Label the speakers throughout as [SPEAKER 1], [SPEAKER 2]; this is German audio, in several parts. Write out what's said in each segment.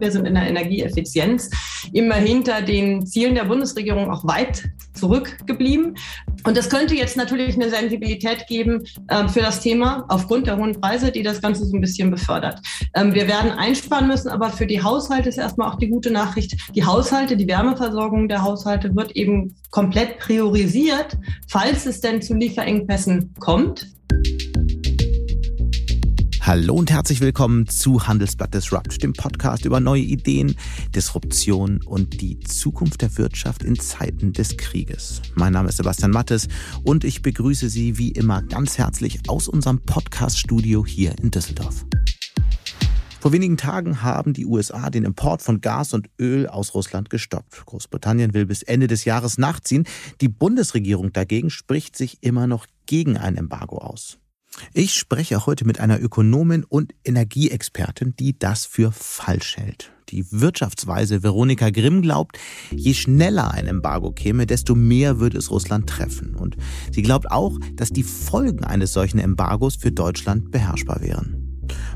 [SPEAKER 1] Wir sind in der Energieeffizienz immer hinter den Zielen der Bundesregierung auch weit zurückgeblieben. Und das könnte jetzt natürlich eine Sensibilität geben äh, für das Thema aufgrund der hohen Preise, die das Ganze so ein bisschen befördert. Ähm, wir werden einsparen müssen, aber für die Haushalte ist erstmal auch die gute Nachricht. Die Haushalte, die Wärmeversorgung der Haushalte wird eben komplett priorisiert, falls es denn zu Lieferengpässen kommt.
[SPEAKER 2] Hallo und herzlich willkommen zu Handelsblatt Disrupt, dem Podcast über neue Ideen, Disruption und die Zukunft der Wirtschaft in Zeiten des Krieges. Mein Name ist Sebastian Mattes und ich begrüße Sie wie immer ganz herzlich aus unserem Podcast-Studio hier in Düsseldorf. Vor wenigen Tagen haben die USA den Import von Gas und Öl aus Russland gestoppt. Großbritannien will bis Ende des Jahres nachziehen. Die Bundesregierung dagegen spricht sich immer noch gegen ein Embargo aus. Ich spreche heute mit einer Ökonomin und Energieexpertin, die das für falsch hält. Die Wirtschaftsweise Veronika Grimm glaubt, je schneller ein Embargo käme, desto mehr würde es Russland treffen. Und sie glaubt auch, dass die Folgen eines solchen Embargos für Deutschland beherrschbar wären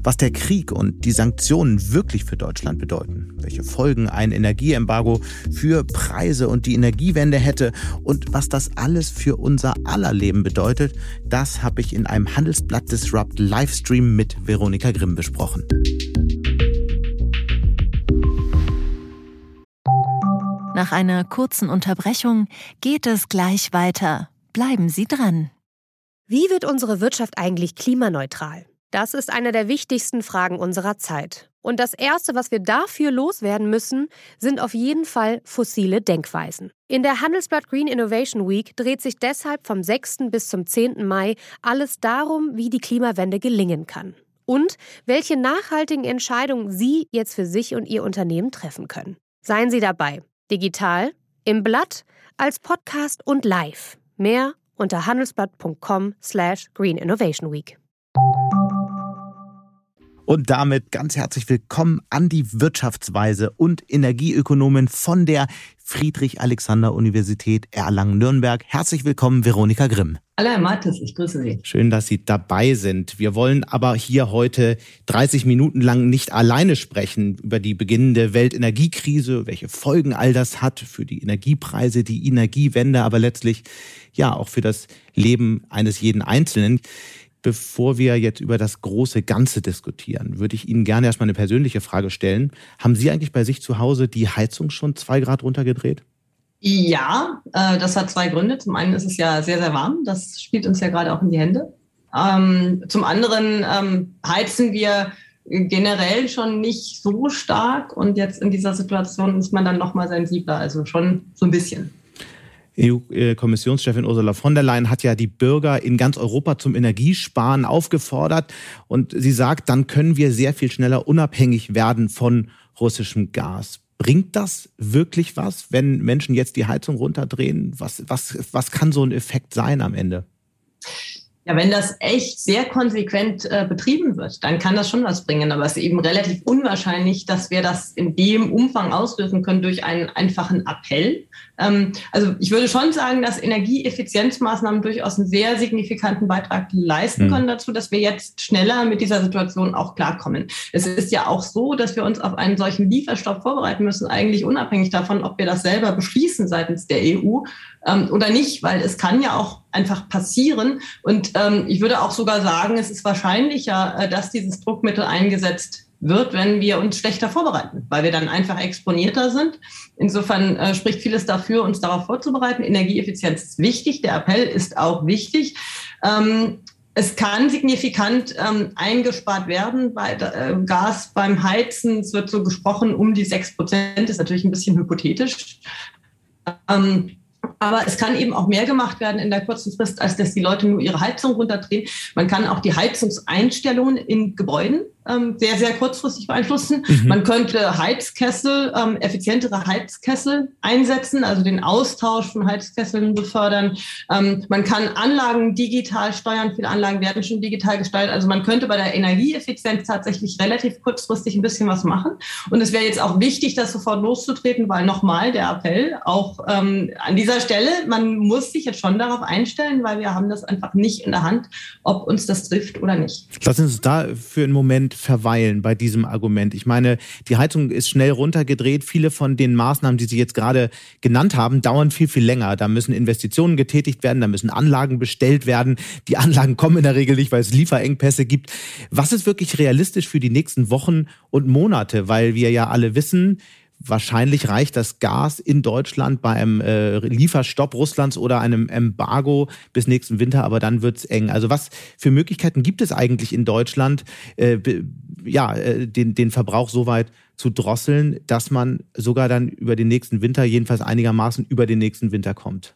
[SPEAKER 2] was der Krieg und die Sanktionen wirklich für Deutschland bedeuten, welche Folgen ein Energieembargo für Preise und die Energiewende hätte und was das alles für unser aller Leben bedeutet, das habe ich in einem Handelsblatt Disrupt Livestream mit Veronika Grimm besprochen.
[SPEAKER 3] Nach einer kurzen Unterbrechung geht es gleich weiter. Bleiben Sie dran.
[SPEAKER 4] Wie wird unsere Wirtschaft eigentlich klimaneutral? Das ist eine der wichtigsten Fragen unserer Zeit. Und das Erste, was wir dafür loswerden müssen, sind auf jeden Fall fossile Denkweisen. In der Handelsblatt Green Innovation Week dreht sich deshalb vom 6. bis zum 10. Mai alles darum, wie die Klimawende gelingen kann. Und welche nachhaltigen Entscheidungen Sie jetzt für sich und Ihr Unternehmen treffen können. Seien Sie dabei. Digital, im Blatt, als Podcast und live. Mehr unter handelsblatt.com slash Green Innovation Week.
[SPEAKER 2] Und damit ganz herzlich willkommen an die Wirtschaftsweise und Energieökonomin von der Friedrich-Alexander-Universität Erlangen-Nürnberg. Herzlich willkommen, Veronika Grimm.
[SPEAKER 1] Hallo, Herr Mattes, ich grüße Sie.
[SPEAKER 2] Schön, dass Sie dabei sind. Wir wollen aber hier heute 30 Minuten lang nicht alleine sprechen über die beginnende Weltenergiekrise, welche Folgen all das hat für die Energiepreise, die Energiewende, aber letztlich ja auch für das Leben eines jeden Einzelnen. Bevor wir jetzt über das große Ganze diskutieren, würde ich Ihnen gerne erstmal eine persönliche Frage stellen. Haben Sie eigentlich bei sich zu Hause die Heizung schon zwei Grad runtergedreht?
[SPEAKER 1] Ja, äh, das hat zwei Gründe. Zum einen ist es ja sehr, sehr warm. Das spielt uns ja gerade auch in die Hände. Ähm, zum anderen ähm, heizen wir generell schon nicht so stark und jetzt in dieser Situation ist man dann nochmal sensibler, also schon so ein bisschen.
[SPEAKER 2] EU-Kommissionschefin Ursula von der Leyen hat ja die Bürger in ganz Europa zum Energiesparen aufgefordert. Und sie sagt, dann können wir sehr viel schneller unabhängig werden von russischem Gas. Bringt das wirklich was, wenn Menschen jetzt die Heizung runterdrehen? Was, was, was kann so ein Effekt sein am Ende?
[SPEAKER 1] Ja, wenn das echt sehr konsequent äh, betrieben wird, dann kann das schon was bringen. Aber es ist eben relativ unwahrscheinlich, dass wir das in dem Umfang auslösen können durch einen einfachen Appell. Ähm, also ich würde schon sagen, dass Energieeffizienzmaßnahmen durchaus einen sehr signifikanten Beitrag leisten mhm. können dazu, dass wir jetzt schneller mit dieser Situation auch klarkommen. Es ist ja auch so, dass wir uns auf einen solchen Lieferstopp vorbereiten müssen, eigentlich unabhängig davon, ob wir das selber beschließen seitens der EU ähm, oder nicht, weil es kann ja auch einfach passieren. Und ähm, ich würde auch sogar sagen, es ist wahrscheinlicher, äh, dass dieses Druckmittel eingesetzt wird, wenn wir uns schlechter vorbereiten, weil wir dann einfach exponierter sind. Insofern äh, spricht vieles dafür, uns darauf vorzubereiten. Energieeffizienz ist wichtig, der Appell ist auch wichtig. Ähm, es kann signifikant ähm, eingespart werden bei äh, Gas beim Heizen. Es wird so gesprochen, um die sechs Prozent, ist natürlich ein bisschen hypothetisch. Ähm, aber es kann eben auch mehr gemacht werden in der kurzen Frist, als dass die Leute nur ihre Heizung runterdrehen. Man kann auch die Heizungseinstellungen in Gebäuden ähm, sehr, sehr kurzfristig beeinflussen. Mhm. Man könnte Heizkessel, ähm, effizientere Heizkessel einsetzen, also den Austausch von Heizkesseln befördern. Ähm, man kann Anlagen digital steuern. Viele Anlagen werden schon digital gestaltet. Also man könnte bei der Energieeffizienz tatsächlich relativ kurzfristig ein bisschen was machen. Und es wäre jetzt auch wichtig, das sofort loszutreten, weil nochmal der Appell auch ähm, an dieser Stelle, man muss sich jetzt schon darauf einstellen, weil wir haben das einfach nicht in der Hand, ob uns das trifft oder nicht.
[SPEAKER 2] Lassen Sie uns da für einen Moment Verweilen bei diesem Argument? Ich meine, die Heizung ist schnell runtergedreht. Viele von den Maßnahmen, die Sie jetzt gerade genannt haben, dauern viel, viel länger. Da müssen Investitionen getätigt werden, da müssen Anlagen bestellt werden. Die Anlagen kommen in der Regel nicht, weil es Lieferengpässe gibt. Was ist wirklich realistisch für die nächsten Wochen und Monate? Weil wir ja alle wissen, Wahrscheinlich reicht das Gas in Deutschland bei einem äh, Lieferstopp Russlands oder einem Embargo bis nächsten Winter, aber dann wird's eng. Also was für Möglichkeiten gibt es eigentlich in Deutschland, äh, ja, äh, den, den Verbrauch so weit zu drosseln, dass man sogar dann über den nächsten Winter, jedenfalls einigermaßen über den nächsten Winter kommt?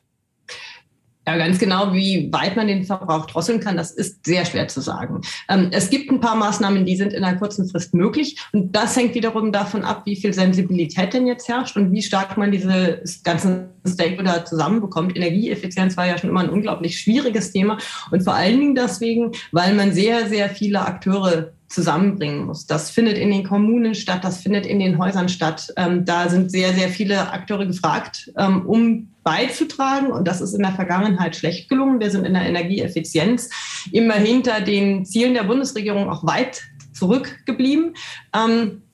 [SPEAKER 1] Ja, ganz genau, wie weit man den Verbrauch drosseln kann, das ist sehr schwer zu sagen. Ähm, es gibt ein paar Maßnahmen, die sind in einer kurzen Frist möglich. Und das hängt wiederum davon ab, wie viel Sensibilität denn jetzt herrscht und wie stark man diese ganzen Stakeholder zusammenbekommt. Energieeffizienz war ja schon immer ein unglaublich schwieriges Thema. Und vor allen Dingen deswegen, weil man sehr, sehr viele Akteure zusammenbringen muss. Das findet in den Kommunen statt, das findet in den Häusern statt. Ähm, da sind sehr, sehr viele Akteure gefragt, ähm, um beizutragen. Und das ist in der Vergangenheit schlecht gelungen. Wir sind in der Energieeffizienz immer hinter den Zielen der Bundesregierung auch weit zurückgeblieben. Ähm,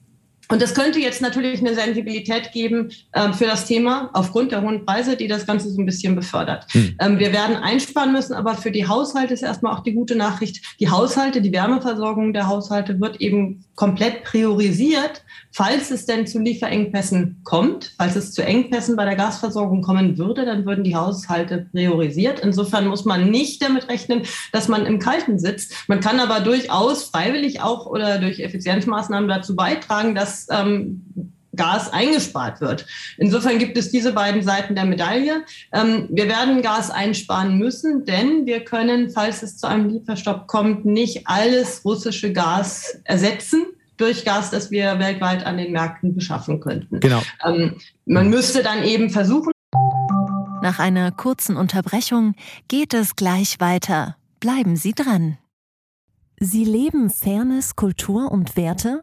[SPEAKER 1] und das könnte jetzt natürlich eine Sensibilität geben äh, für das Thema aufgrund der hohen Preise, die das Ganze so ein bisschen befördert. Hm. Ähm, wir werden einsparen müssen, aber für die Haushalte ist erstmal auch die gute Nachricht. Die Haushalte, die Wärmeversorgung der Haushalte wird eben komplett priorisiert, falls es denn zu Lieferengpässen kommt. Falls es zu Engpässen bei der Gasversorgung kommen würde, dann würden die Haushalte priorisiert. Insofern muss man nicht damit rechnen, dass man im Kalten sitzt. Man kann aber durchaus freiwillig auch oder durch Effizienzmaßnahmen dazu beitragen, dass ähm, Gas eingespart wird. Insofern gibt es diese beiden Seiten der Medaille. Ähm, wir werden Gas einsparen müssen, denn wir können, falls es zu einem Lieferstopp kommt, nicht alles russische Gas ersetzen durch Gas, das wir weltweit an den Märkten beschaffen könnten. Genau. Ähm, man müsste dann eben versuchen.
[SPEAKER 3] Nach einer kurzen Unterbrechung geht es gleich weiter. Bleiben Sie dran. Sie leben Fairness, Kultur und Werte?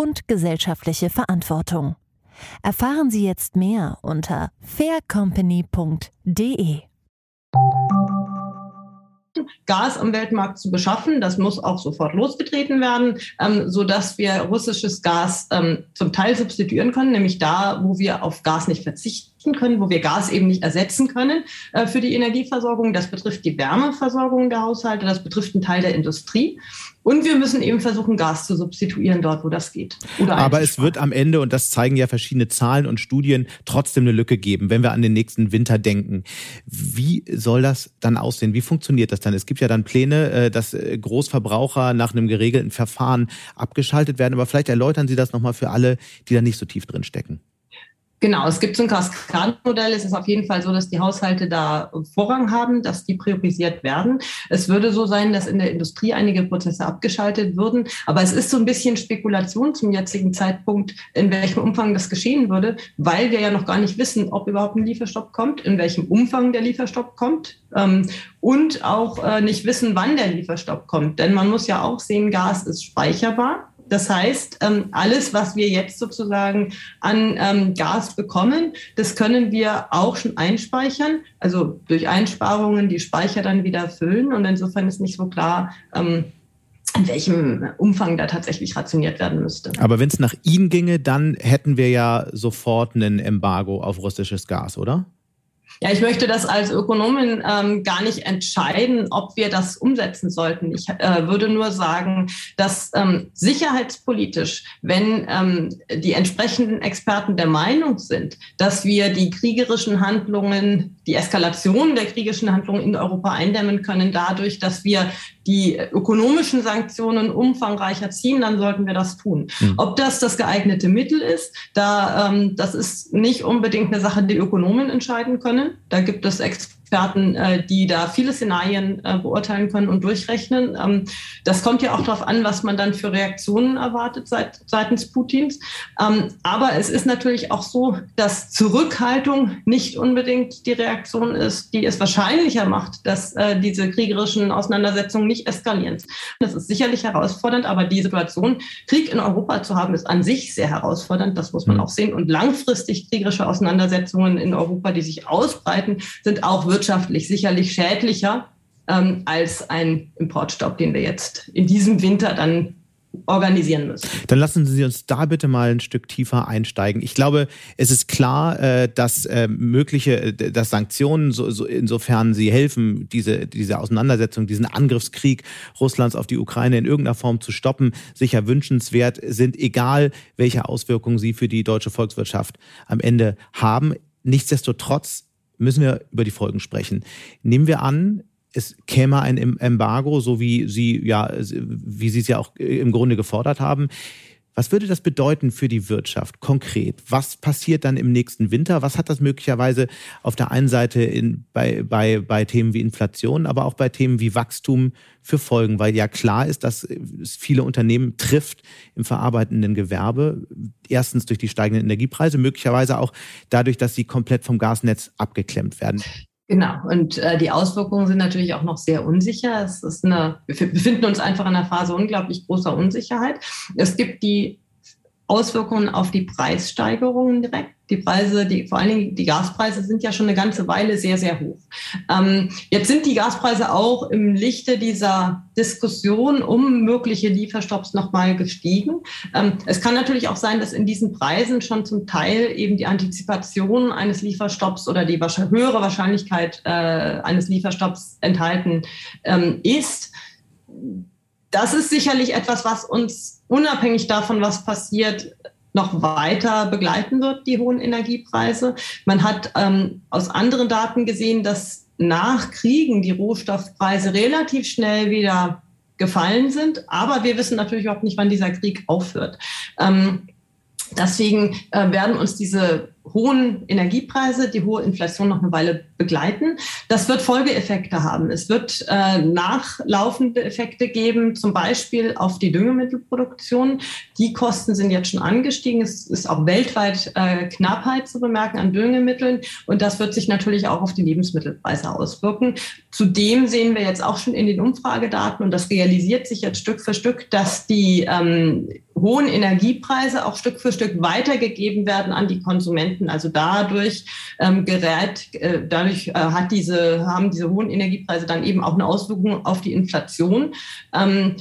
[SPEAKER 3] und gesellschaftliche Verantwortung. Erfahren Sie jetzt mehr unter faircompany.de.
[SPEAKER 1] Gas am Weltmarkt zu beschaffen. Das muss auch sofort losgetreten werden, ähm, sodass wir russisches Gas ähm, zum Teil substituieren können, nämlich da, wo wir auf Gas nicht verzichten können, wo wir Gas eben nicht ersetzen können äh, für die Energieversorgung. Das betrifft die Wärmeversorgung der Haushalte, das betrifft einen Teil der Industrie. Und wir müssen eben versuchen, Gas zu substituieren dort, wo das geht.
[SPEAKER 2] Aber es wird am Ende, und das zeigen ja verschiedene Zahlen und Studien, trotzdem eine Lücke geben, wenn wir an den nächsten Winter denken. Wie soll das dann aussehen? Wie funktioniert das dann? Es gibt ja dann Pläne, äh, dass äh, Großverbraucher nach einem geregelten Verfahren abgeschaltet werden. Aber vielleicht erläutern Sie das nochmal für alle, die da nicht so tief drin stecken.
[SPEAKER 1] Genau, es gibt so ein Kaskadenmodell. Es ist auf jeden Fall so, dass die Haushalte da Vorrang haben, dass die priorisiert werden. Es würde so sein, dass in der Industrie einige Prozesse abgeschaltet würden. Aber es ist so ein bisschen Spekulation zum jetzigen Zeitpunkt, in welchem Umfang das geschehen würde, weil wir ja noch gar nicht wissen, ob überhaupt ein Lieferstopp kommt, in welchem Umfang der Lieferstopp kommt ähm, und auch äh, nicht wissen, wann der Lieferstopp kommt. Denn man muss ja auch sehen, Gas ist speicherbar. Das heißt, ähm, alles, was wir jetzt sozusagen an ähm, Gas bekommen, das können wir auch schon einspeichern, also durch Einsparungen die Speicher dann wieder füllen. Und insofern ist nicht so klar, ähm, in welchem Umfang da tatsächlich rationiert werden müsste.
[SPEAKER 2] Aber wenn es nach Ihnen ginge, dann hätten wir ja sofort ein Embargo auf russisches Gas, oder?
[SPEAKER 1] Ja, ich möchte das als Ökonomin ähm, gar nicht entscheiden, ob wir das umsetzen sollten. Ich äh, würde nur sagen, dass ähm, sicherheitspolitisch, wenn ähm, die entsprechenden Experten der Meinung sind, dass wir die kriegerischen Handlungen, die Eskalation der kriegerischen Handlungen in Europa eindämmen können, dadurch, dass wir die ökonomischen Sanktionen umfangreicher ziehen, dann sollten wir das tun. Mhm. Ob das das geeignete Mittel ist, da ähm, das ist nicht unbedingt eine Sache, die Ökonomen entscheiden können. Da gibt es Experten Experten, äh, die da viele Szenarien äh, beurteilen können und durchrechnen. Ähm, das kommt ja auch darauf an, was man dann für Reaktionen erwartet seit, seitens Putins. Ähm, aber es ist natürlich auch so, dass Zurückhaltung nicht unbedingt die Reaktion ist, die es wahrscheinlicher macht, dass äh, diese kriegerischen Auseinandersetzungen nicht eskalieren. Das ist sicherlich herausfordernd, aber die Situation, Krieg in Europa zu haben, ist an sich sehr herausfordernd. Das muss man mhm. auch sehen. Und langfristig kriegerische Auseinandersetzungen in Europa, die sich ausbreiten, sind auch wirtschaftlich sicherlich schädlicher ähm, als ein Importstopp, den wir jetzt in diesem Winter dann organisieren müssen.
[SPEAKER 2] Dann lassen Sie uns da bitte mal ein Stück tiefer einsteigen. Ich glaube, es ist klar, äh, dass äh, mögliche, äh, dass Sanktionen, insofern sie helfen, diese, diese Auseinandersetzung, diesen Angriffskrieg Russlands auf die Ukraine in irgendeiner Form zu stoppen, sicher wünschenswert sind, egal welche Auswirkungen sie für die deutsche Volkswirtschaft am Ende haben. Nichtsdestotrotz müssen wir über die Folgen sprechen. Nehmen wir an, es käme ein Embargo, so wie Sie ja, wie Sie es ja auch im Grunde gefordert haben. Was würde das bedeuten für die Wirtschaft konkret? Was passiert dann im nächsten Winter? Was hat das möglicherweise auf der einen Seite in, bei, bei, bei Themen wie Inflation, aber auch bei Themen wie Wachstum für Folgen? Weil ja klar ist, dass es viele Unternehmen trifft im verarbeitenden Gewerbe. Erstens durch die steigenden Energiepreise, möglicherweise auch dadurch, dass sie komplett vom Gasnetz abgeklemmt werden.
[SPEAKER 1] Genau, und äh, die Auswirkungen sind natürlich auch noch sehr unsicher. Es ist eine, wir befinden uns einfach in einer Phase unglaublich großer Unsicherheit. Es gibt die Auswirkungen auf die Preissteigerungen direkt. Die Preise, die, vor allen Dingen die Gaspreise sind ja schon eine ganze Weile sehr, sehr hoch. Ähm, jetzt sind die Gaspreise auch im Lichte dieser Diskussion um mögliche Lieferstopps nochmal gestiegen. Ähm, es kann natürlich auch sein, dass in diesen Preisen schon zum Teil eben die Antizipation eines Lieferstopps oder die höhere Wahrscheinlichkeit äh, eines Lieferstopps enthalten ähm, ist das ist sicherlich etwas, was uns unabhängig davon, was passiert, noch weiter begleiten wird, die hohen Energiepreise. Man hat ähm, aus anderen Daten gesehen, dass nach Kriegen die Rohstoffpreise relativ schnell wieder gefallen sind. Aber wir wissen natürlich überhaupt nicht, wann dieser Krieg aufhört. Ähm, deswegen äh, werden uns diese hohen Energiepreise, die hohe Inflation noch eine Weile begleiten. Das wird Folgeeffekte haben. Es wird äh, nachlaufende Effekte geben, zum Beispiel auf die Düngemittelproduktion. Die Kosten sind jetzt schon angestiegen. Es ist auch weltweit äh, Knappheit zu bemerken an Düngemitteln. Und das wird sich natürlich auch auf die Lebensmittelpreise auswirken. Zudem sehen wir jetzt auch schon in den Umfragedaten, und das realisiert sich jetzt Stück für Stück, dass die ähm, hohen Energiepreise auch Stück für Stück weitergegeben werden an die Konsumenten. Also dadurch ähm, gerät, äh, dadurch äh, hat diese, haben diese hohen Energiepreise dann eben auch eine Auswirkung auf die Inflation. Ähm,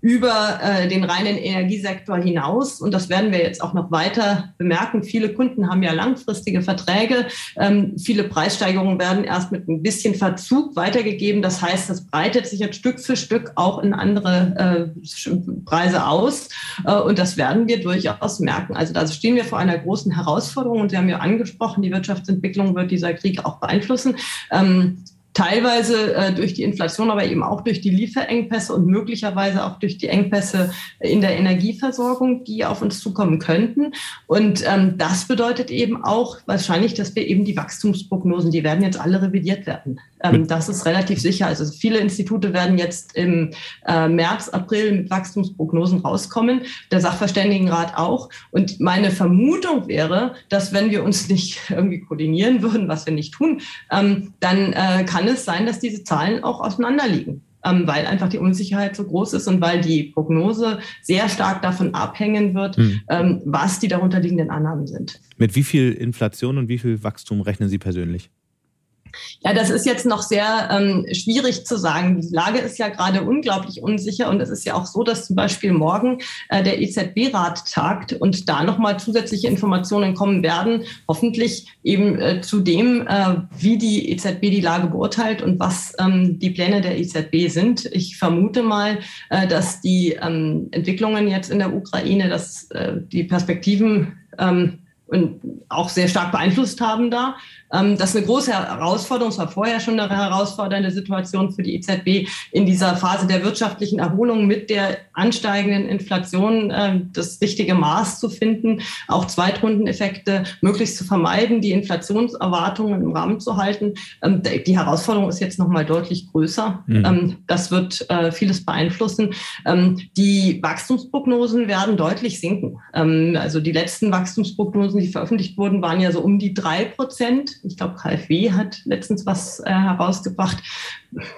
[SPEAKER 1] über äh, den reinen Energiesektor hinaus. Und das werden wir jetzt auch noch weiter bemerken. Viele Kunden haben ja langfristige Verträge. Ähm, viele Preissteigerungen werden erst mit ein bisschen Verzug weitergegeben. Das heißt, das breitet sich jetzt Stück für Stück auch in andere äh, Preise aus. Äh, und das werden wir durchaus merken. Also da stehen wir vor einer großen Herausforderung. Und Sie haben ja angesprochen, die Wirtschaftsentwicklung wird dieser Krieg auch beeinflussen. Ähm, teilweise äh, durch die Inflation, aber eben auch durch die Lieferengpässe und möglicherweise auch durch die Engpässe in der Energieversorgung, die auf uns zukommen könnten. Und ähm, das bedeutet eben auch wahrscheinlich, dass wir eben die Wachstumsprognosen, die werden jetzt alle revidiert werden. Ähm, das ist relativ sicher. Also viele Institute werden jetzt im äh, März, April mit Wachstumsprognosen rauskommen, der Sachverständigenrat auch. Und meine Vermutung wäre, dass wenn wir uns nicht irgendwie koordinieren würden, was wir nicht tun, ähm, dann äh, kann es sein, dass diese Zahlen auch auseinanderliegen, ähm, weil einfach die Unsicherheit so groß ist und weil die Prognose sehr stark davon abhängen wird, hm. was die darunterliegenden Annahmen sind.
[SPEAKER 2] Mit wie viel Inflation und wie viel Wachstum rechnen Sie persönlich?
[SPEAKER 1] Ja, das ist jetzt noch sehr ähm, schwierig zu sagen. Die Lage ist ja gerade unglaublich unsicher und es ist ja auch so, dass zum Beispiel morgen äh, der EZB-Rat tagt und da nochmal zusätzliche Informationen kommen werden, hoffentlich eben äh, zu dem, äh, wie die EZB die Lage beurteilt und was ähm, die Pläne der EZB sind. Ich vermute mal, äh, dass die ähm, Entwicklungen jetzt in der Ukraine, dass äh, die Perspektiven ähm, und auch sehr stark beeinflusst haben da. Ähm, das ist eine große Herausforderung. Es war vorher schon eine herausfordernde Situation für die EZB in dieser Phase der wirtschaftlichen Erholung mit der ansteigenden Inflation äh, das richtige Maß zu finden, auch Zweitrundeneffekte möglichst zu vermeiden, die Inflationserwartungen im Rahmen zu halten. Ähm, die Herausforderung ist jetzt noch mal deutlich größer. Mhm. Ähm, das wird äh, vieles beeinflussen. Ähm, die Wachstumsprognosen werden deutlich sinken. Ähm, also die letzten Wachstumsprognosen, die veröffentlicht wurden, waren ja so um die drei Prozent. Ich glaube, KfW hat letztens was äh, herausgebracht.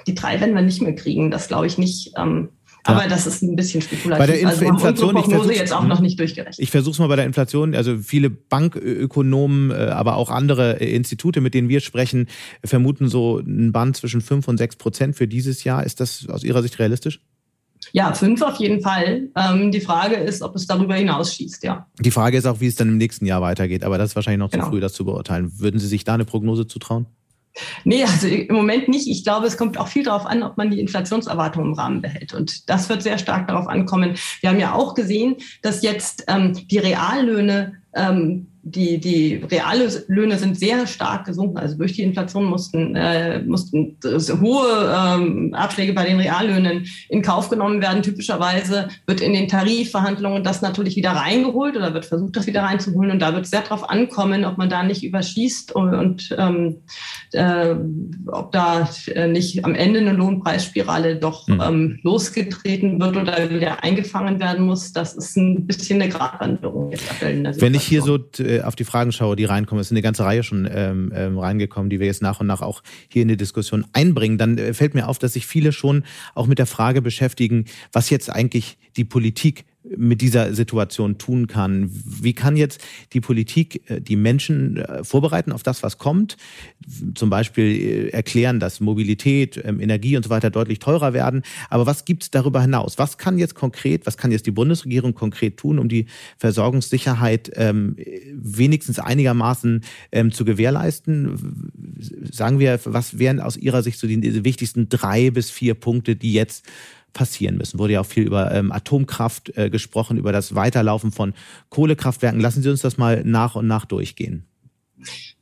[SPEAKER 1] Die drei werden wir nicht mehr kriegen. Das glaube ich nicht. Ähm, aber das ist ein bisschen spekulativ.
[SPEAKER 2] Bei der Inf also Inflation,
[SPEAKER 1] ich versuche jetzt auch noch nicht durchgerechnet.
[SPEAKER 2] Ich versuche es mal bei der Inflation. Also viele Bankökonomen, äh, aber auch andere äh, Institute, mit denen wir sprechen, vermuten so einen Band zwischen 5 und 6 Prozent für dieses Jahr. Ist das aus Ihrer Sicht realistisch?
[SPEAKER 1] Ja, fünf auf jeden Fall. Ähm, die Frage ist, ob es darüber hinaus schießt, ja.
[SPEAKER 2] Die Frage ist auch, wie es dann im nächsten Jahr weitergeht. Aber das ist wahrscheinlich noch genau. zu früh, das zu beurteilen. Würden Sie sich da eine Prognose zutrauen?
[SPEAKER 1] Nee, also im Moment nicht. Ich glaube, es kommt auch viel darauf an, ob man die Inflationserwartungen im Rahmen behält. Und das wird sehr stark darauf ankommen. Wir haben ja auch gesehen, dass jetzt ähm, die Reallöhne ähm, die, die Reallöhne sind sehr stark gesunken. Also durch die Inflation mussten, äh, mussten hohe ähm, Abschläge bei den Reallöhnen in Kauf genommen werden. Typischerweise wird in den Tarifverhandlungen das natürlich wieder reingeholt oder wird versucht, das wieder reinzuholen. Und da wird es sehr darauf ankommen, ob man da nicht überschießt und, und ähm, äh, ob da äh, nicht am Ende eine Lohnpreisspirale doch mhm. ähm, losgetreten wird oder wieder eingefangen werden muss. Das ist ein bisschen eine Gratwanderung
[SPEAKER 2] jetzt Wenn ich hier so äh, auf die Fragen schaue, die reinkommen, es sind eine ganze Reihe schon ähm, ähm, reingekommen, die wir jetzt nach und nach auch hier in die Diskussion einbringen, dann äh, fällt mir auf, dass sich viele schon auch mit der Frage beschäftigen, was jetzt eigentlich die Politik mit dieser Situation tun kann. Wie kann jetzt die Politik äh, die Menschen äh, vorbereiten auf das, was kommt? Zum Beispiel äh, erklären, dass Mobilität, ähm, Energie und so weiter deutlich teurer werden. Aber was gibt es darüber hinaus? Was kann jetzt konkret, was kann jetzt die Bundesregierung konkret tun, um die Versorgungssicherheit ähm, wenigstens einigermaßen ähm, zu gewährleisten? Sagen wir, was wären aus Ihrer Sicht so die wichtigsten drei bis vier Punkte, die jetzt passieren müssen. Wurde ja auch viel über ähm, Atomkraft äh, gesprochen, über das Weiterlaufen von Kohlekraftwerken. Lassen Sie uns das mal nach und nach durchgehen.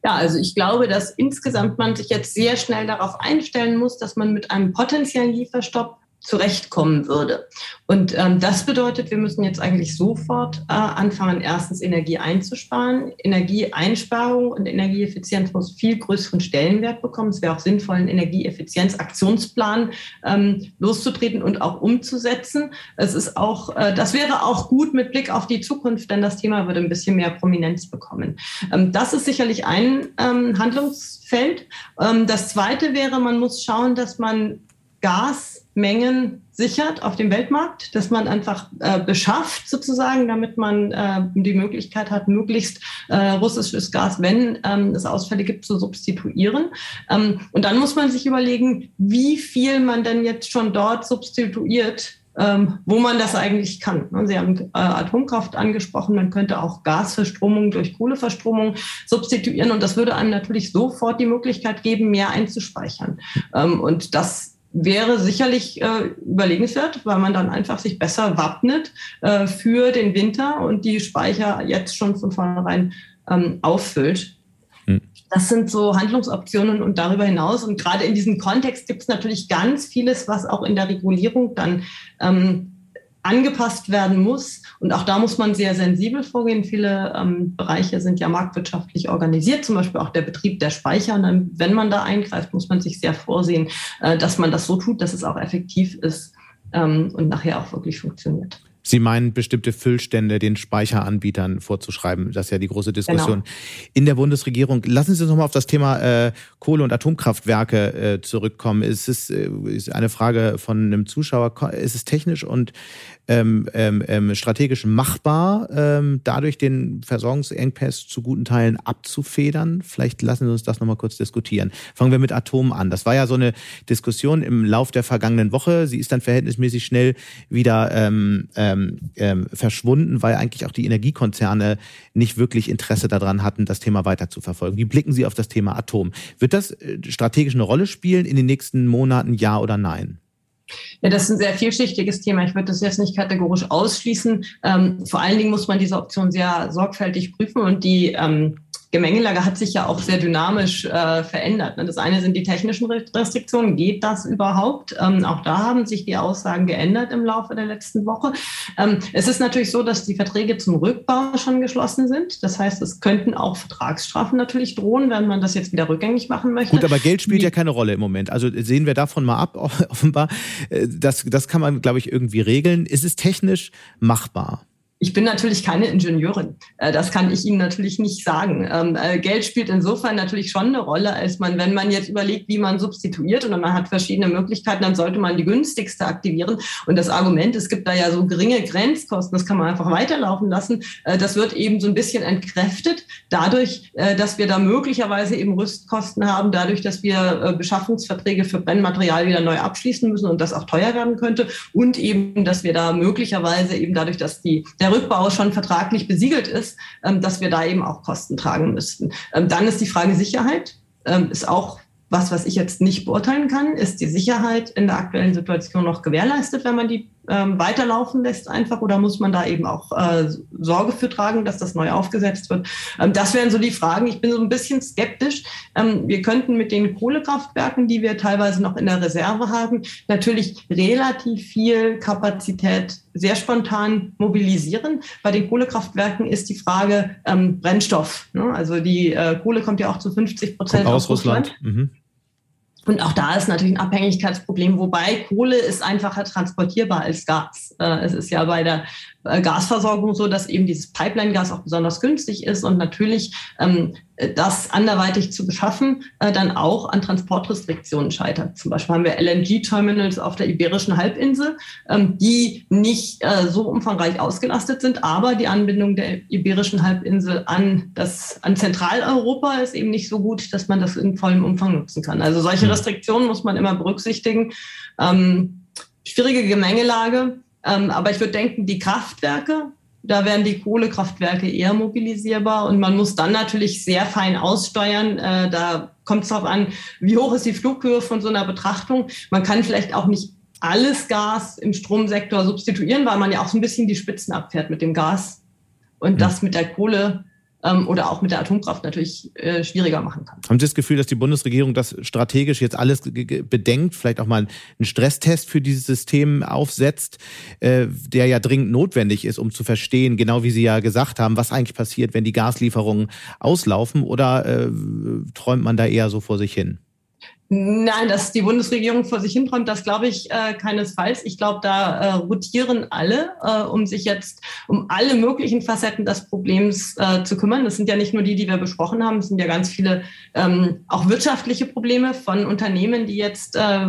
[SPEAKER 1] Ja, also ich glaube, dass insgesamt man sich jetzt sehr schnell darauf einstellen muss, dass man mit einem potenziellen Lieferstopp zurechtkommen würde. Und ähm, das bedeutet, wir müssen jetzt eigentlich sofort äh, anfangen, erstens Energie einzusparen. Energieeinsparung und Energieeffizienz muss viel größeren Stellenwert bekommen. Es wäre auch sinnvoll, einen Energieeffizienzaktionsplan ähm, loszutreten und auch umzusetzen. Es ist auch, äh, das wäre auch gut mit Blick auf die Zukunft, denn das Thema würde ein bisschen mehr Prominenz bekommen. Ähm, das ist sicherlich ein ähm, Handlungsfeld. Ähm, das zweite wäre, man muss schauen, dass man Gasmengen sichert auf dem Weltmarkt, dass man einfach äh, beschafft sozusagen, damit man äh, die Möglichkeit hat, möglichst äh, russisches Gas, wenn ähm, es Ausfälle gibt, zu substituieren. Ähm, und dann muss man sich überlegen, wie viel man denn jetzt schon dort substituiert, ähm, wo man das eigentlich kann. Sie haben äh, Atomkraft angesprochen, man könnte auch Gasverstromung durch Kohleverstromung substituieren und das würde einem natürlich sofort die Möglichkeit geben, mehr einzuspeichern. Ähm, und das wäre sicherlich äh, überlegenswert, weil man dann einfach sich besser wappnet äh, für den Winter und die Speicher jetzt schon von vornherein ähm, auffüllt. Hm. Das sind so Handlungsoptionen und darüber hinaus. Und gerade in diesem Kontext gibt es natürlich ganz vieles, was auch in der Regulierung dann ähm, angepasst werden muss. Und auch da muss man sehr sensibel vorgehen. Viele ähm, Bereiche sind ja marktwirtschaftlich organisiert, zum Beispiel auch der Betrieb der Speicher. Und dann, wenn man da eingreift, muss man sich sehr vorsehen, äh, dass man das so tut, dass es auch effektiv ist ähm, und nachher auch wirklich funktioniert.
[SPEAKER 2] Sie meinen, bestimmte Füllstände den Speicheranbietern vorzuschreiben. Das ist ja die große Diskussion genau. in der Bundesregierung. Lassen Sie uns nochmal auf das Thema äh, Kohle- und Atomkraftwerke äh, zurückkommen. Ist es äh, ist eine Frage von einem Zuschauer. Ist es technisch und ähm, ähm, ähm, strategisch machbar, ähm, dadurch den Versorgungsengpass zu guten Teilen abzufedern? Vielleicht lassen Sie uns das nochmal kurz diskutieren. Fangen wir mit Atom an. Das war ja so eine Diskussion im Lauf der vergangenen Woche. Sie ist dann verhältnismäßig schnell wieder ähm, ähm, ähm, verschwunden, weil eigentlich auch die Energiekonzerne nicht wirklich Interesse daran hatten, das Thema weiter zu verfolgen. Wie blicken Sie auf das Thema Atom? Wird das äh, strategisch eine Rolle spielen in den nächsten Monaten, ja oder nein?
[SPEAKER 1] Ja, das ist ein sehr vielschichtiges Thema. Ich würde das jetzt nicht kategorisch ausschließen. Ähm, vor allen Dingen muss man diese Option sehr sorgfältig prüfen und die ähm, Gemengelage hat sich ja auch sehr dynamisch äh, verändert. Ne? Das eine sind die technischen Restriktionen. Geht das überhaupt? Ähm, auch da haben sich die Aussagen geändert im Laufe der letzten Woche. Ähm, es ist natürlich so, dass die Verträge zum Rückbau schon geschlossen sind. Das heißt, es könnten auch Vertragsstrafen natürlich drohen, wenn man das jetzt wieder rückgängig machen möchte.
[SPEAKER 2] Gut, aber Geld spielt ja keine Rolle im Moment. Also sehen wir davon mal ab, offenbar. Äh, das, das kann man, glaube ich, irgendwie regeln. Ist es technisch machbar?
[SPEAKER 1] Ich bin natürlich keine Ingenieurin. Äh, das kann ich Ihnen natürlich nicht sagen. Ähm, äh, Geld spielt insofern natürlich schon eine Rolle, als man, wenn man jetzt überlegt, wie man substituiert und man hat verschiedene Möglichkeiten, dann sollte man die günstigste aktivieren. Und das Argument, es gibt da ja so geringe Grenzkosten, das kann man einfach weiterlaufen lassen, äh, das wird eben so ein bisschen entkräftet dadurch, dass wir da möglicherweise eben Rüstkosten haben, dadurch, dass wir Beschaffungsverträge für Brennmaterial wieder neu abschließen müssen und das auch teuer werden könnte und eben, dass wir da möglicherweise eben dadurch, dass die, der der Rückbau schon vertraglich besiegelt ist, ähm, dass wir da eben auch Kosten tragen müssten. Ähm, dann ist die Frage Sicherheit, ähm, ist auch was, was ich jetzt nicht beurteilen kann, ist die Sicherheit in der aktuellen Situation noch gewährleistet, wenn man die ähm, weiterlaufen lässt einfach oder muss man da eben auch äh, Sorge für tragen, dass das neu aufgesetzt wird? Ähm, das wären so die Fragen. Ich bin so ein bisschen skeptisch. Ähm, wir könnten mit den Kohlekraftwerken, die wir teilweise noch in der Reserve haben, natürlich relativ viel Kapazität sehr spontan mobilisieren. Bei den Kohlekraftwerken ist die Frage ähm, Brennstoff. Ne? Also die äh, Kohle kommt ja auch zu 50 Prozent
[SPEAKER 2] aus Russland. Russland. Mhm.
[SPEAKER 1] Und auch da ist natürlich ein Abhängigkeitsproblem, wobei Kohle ist einfacher transportierbar als Gas. Äh, es ist ja bei der Gasversorgung so, dass eben dieses Pipeline-Gas auch besonders günstig ist und natürlich ähm, das anderweitig zu beschaffen äh, dann auch an Transportrestriktionen scheitert. Zum Beispiel haben wir LNG-Terminals auf der Iberischen Halbinsel, ähm, die nicht äh, so umfangreich ausgelastet sind, aber die Anbindung der Iberischen Halbinsel an das an Zentraleuropa ist eben nicht so gut, dass man das in vollem Umfang nutzen kann. Also solche hm. Restriktionen muss man immer berücksichtigen. Ähm, schwierige Gemengelage. Ähm, aber ich würde denken, die Kraftwerke, da wären die Kohlekraftwerke eher mobilisierbar und man muss dann natürlich sehr fein aussteuern. Äh, da kommt es darauf an, wie hoch ist die Flughöhe von so einer Betrachtung. Man kann vielleicht auch nicht alles Gas im Stromsektor substituieren, weil man ja auch so ein bisschen die Spitzen abfährt mit dem Gas. Und das mit der Kohle ähm, oder auch mit der Atomkraft natürlich äh, schwieriger machen kann.
[SPEAKER 2] Haben Sie das Gefühl, dass die Bundesregierung das strategisch jetzt alles bedenkt, vielleicht auch mal einen Stresstest für dieses System aufsetzt, äh, der ja dringend notwendig ist, um zu verstehen, genau wie Sie ja gesagt haben, was eigentlich passiert, wenn die Gaslieferungen auslaufen oder äh, träumt man da eher so vor sich hin?
[SPEAKER 1] Nein, dass die Bundesregierung vor sich hinträumt, das glaube ich äh, keinesfalls. Ich glaube, da äh, rotieren alle, äh, um sich jetzt um alle möglichen Facetten des Problems äh, zu kümmern. Das sind ja nicht nur die, die wir besprochen haben, es sind ja ganz viele ähm, auch wirtschaftliche Probleme von Unternehmen, die jetzt äh,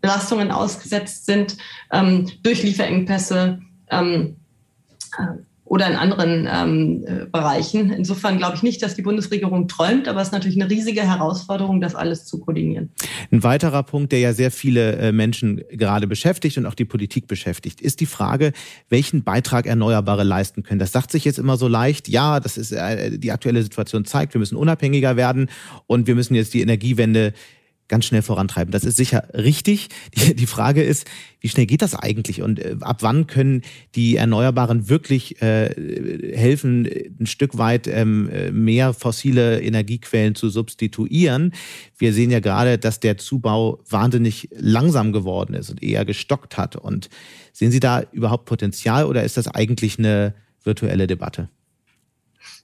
[SPEAKER 1] Belastungen ausgesetzt sind ähm, durch Lieferengpässe. Ähm, äh, oder in anderen ähm, äh, Bereichen. Insofern glaube ich nicht, dass die Bundesregierung träumt, aber es ist natürlich eine riesige Herausforderung, das alles zu koordinieren.
[SPEAKER 2] Ein weiterer Punkt, der ja sehr viele äh, Menschen gerade beschäftigt und auch die Politik beschäftigt, ist die Frage, welchen Beitrag Erneuerbare leisten können. Das sagt sich jetzt immer so leicht. Ja, das ist äh, die aktuelle Situation zeigt, wir müssen unabhängiger werden und wir müssen jetzt die Energiewende ganz schnell vorantreiben. Das ist sicher richtig. Die, die Frage ist, wie schnell geht das eigentlich und äh, ab wann können die Erneuerbaren wirklich äh, helfen, ein Stück weit ähm, mehr fossile Energiequellen zu substituieren? Wir sehen ja gerade, dass der Zubau wahnsinnig langsam geworden ist und eher gestockt hat. Und sehen Sie da überhaupt Potenzial oder ist das eigentlich eine virtuelle Debatte?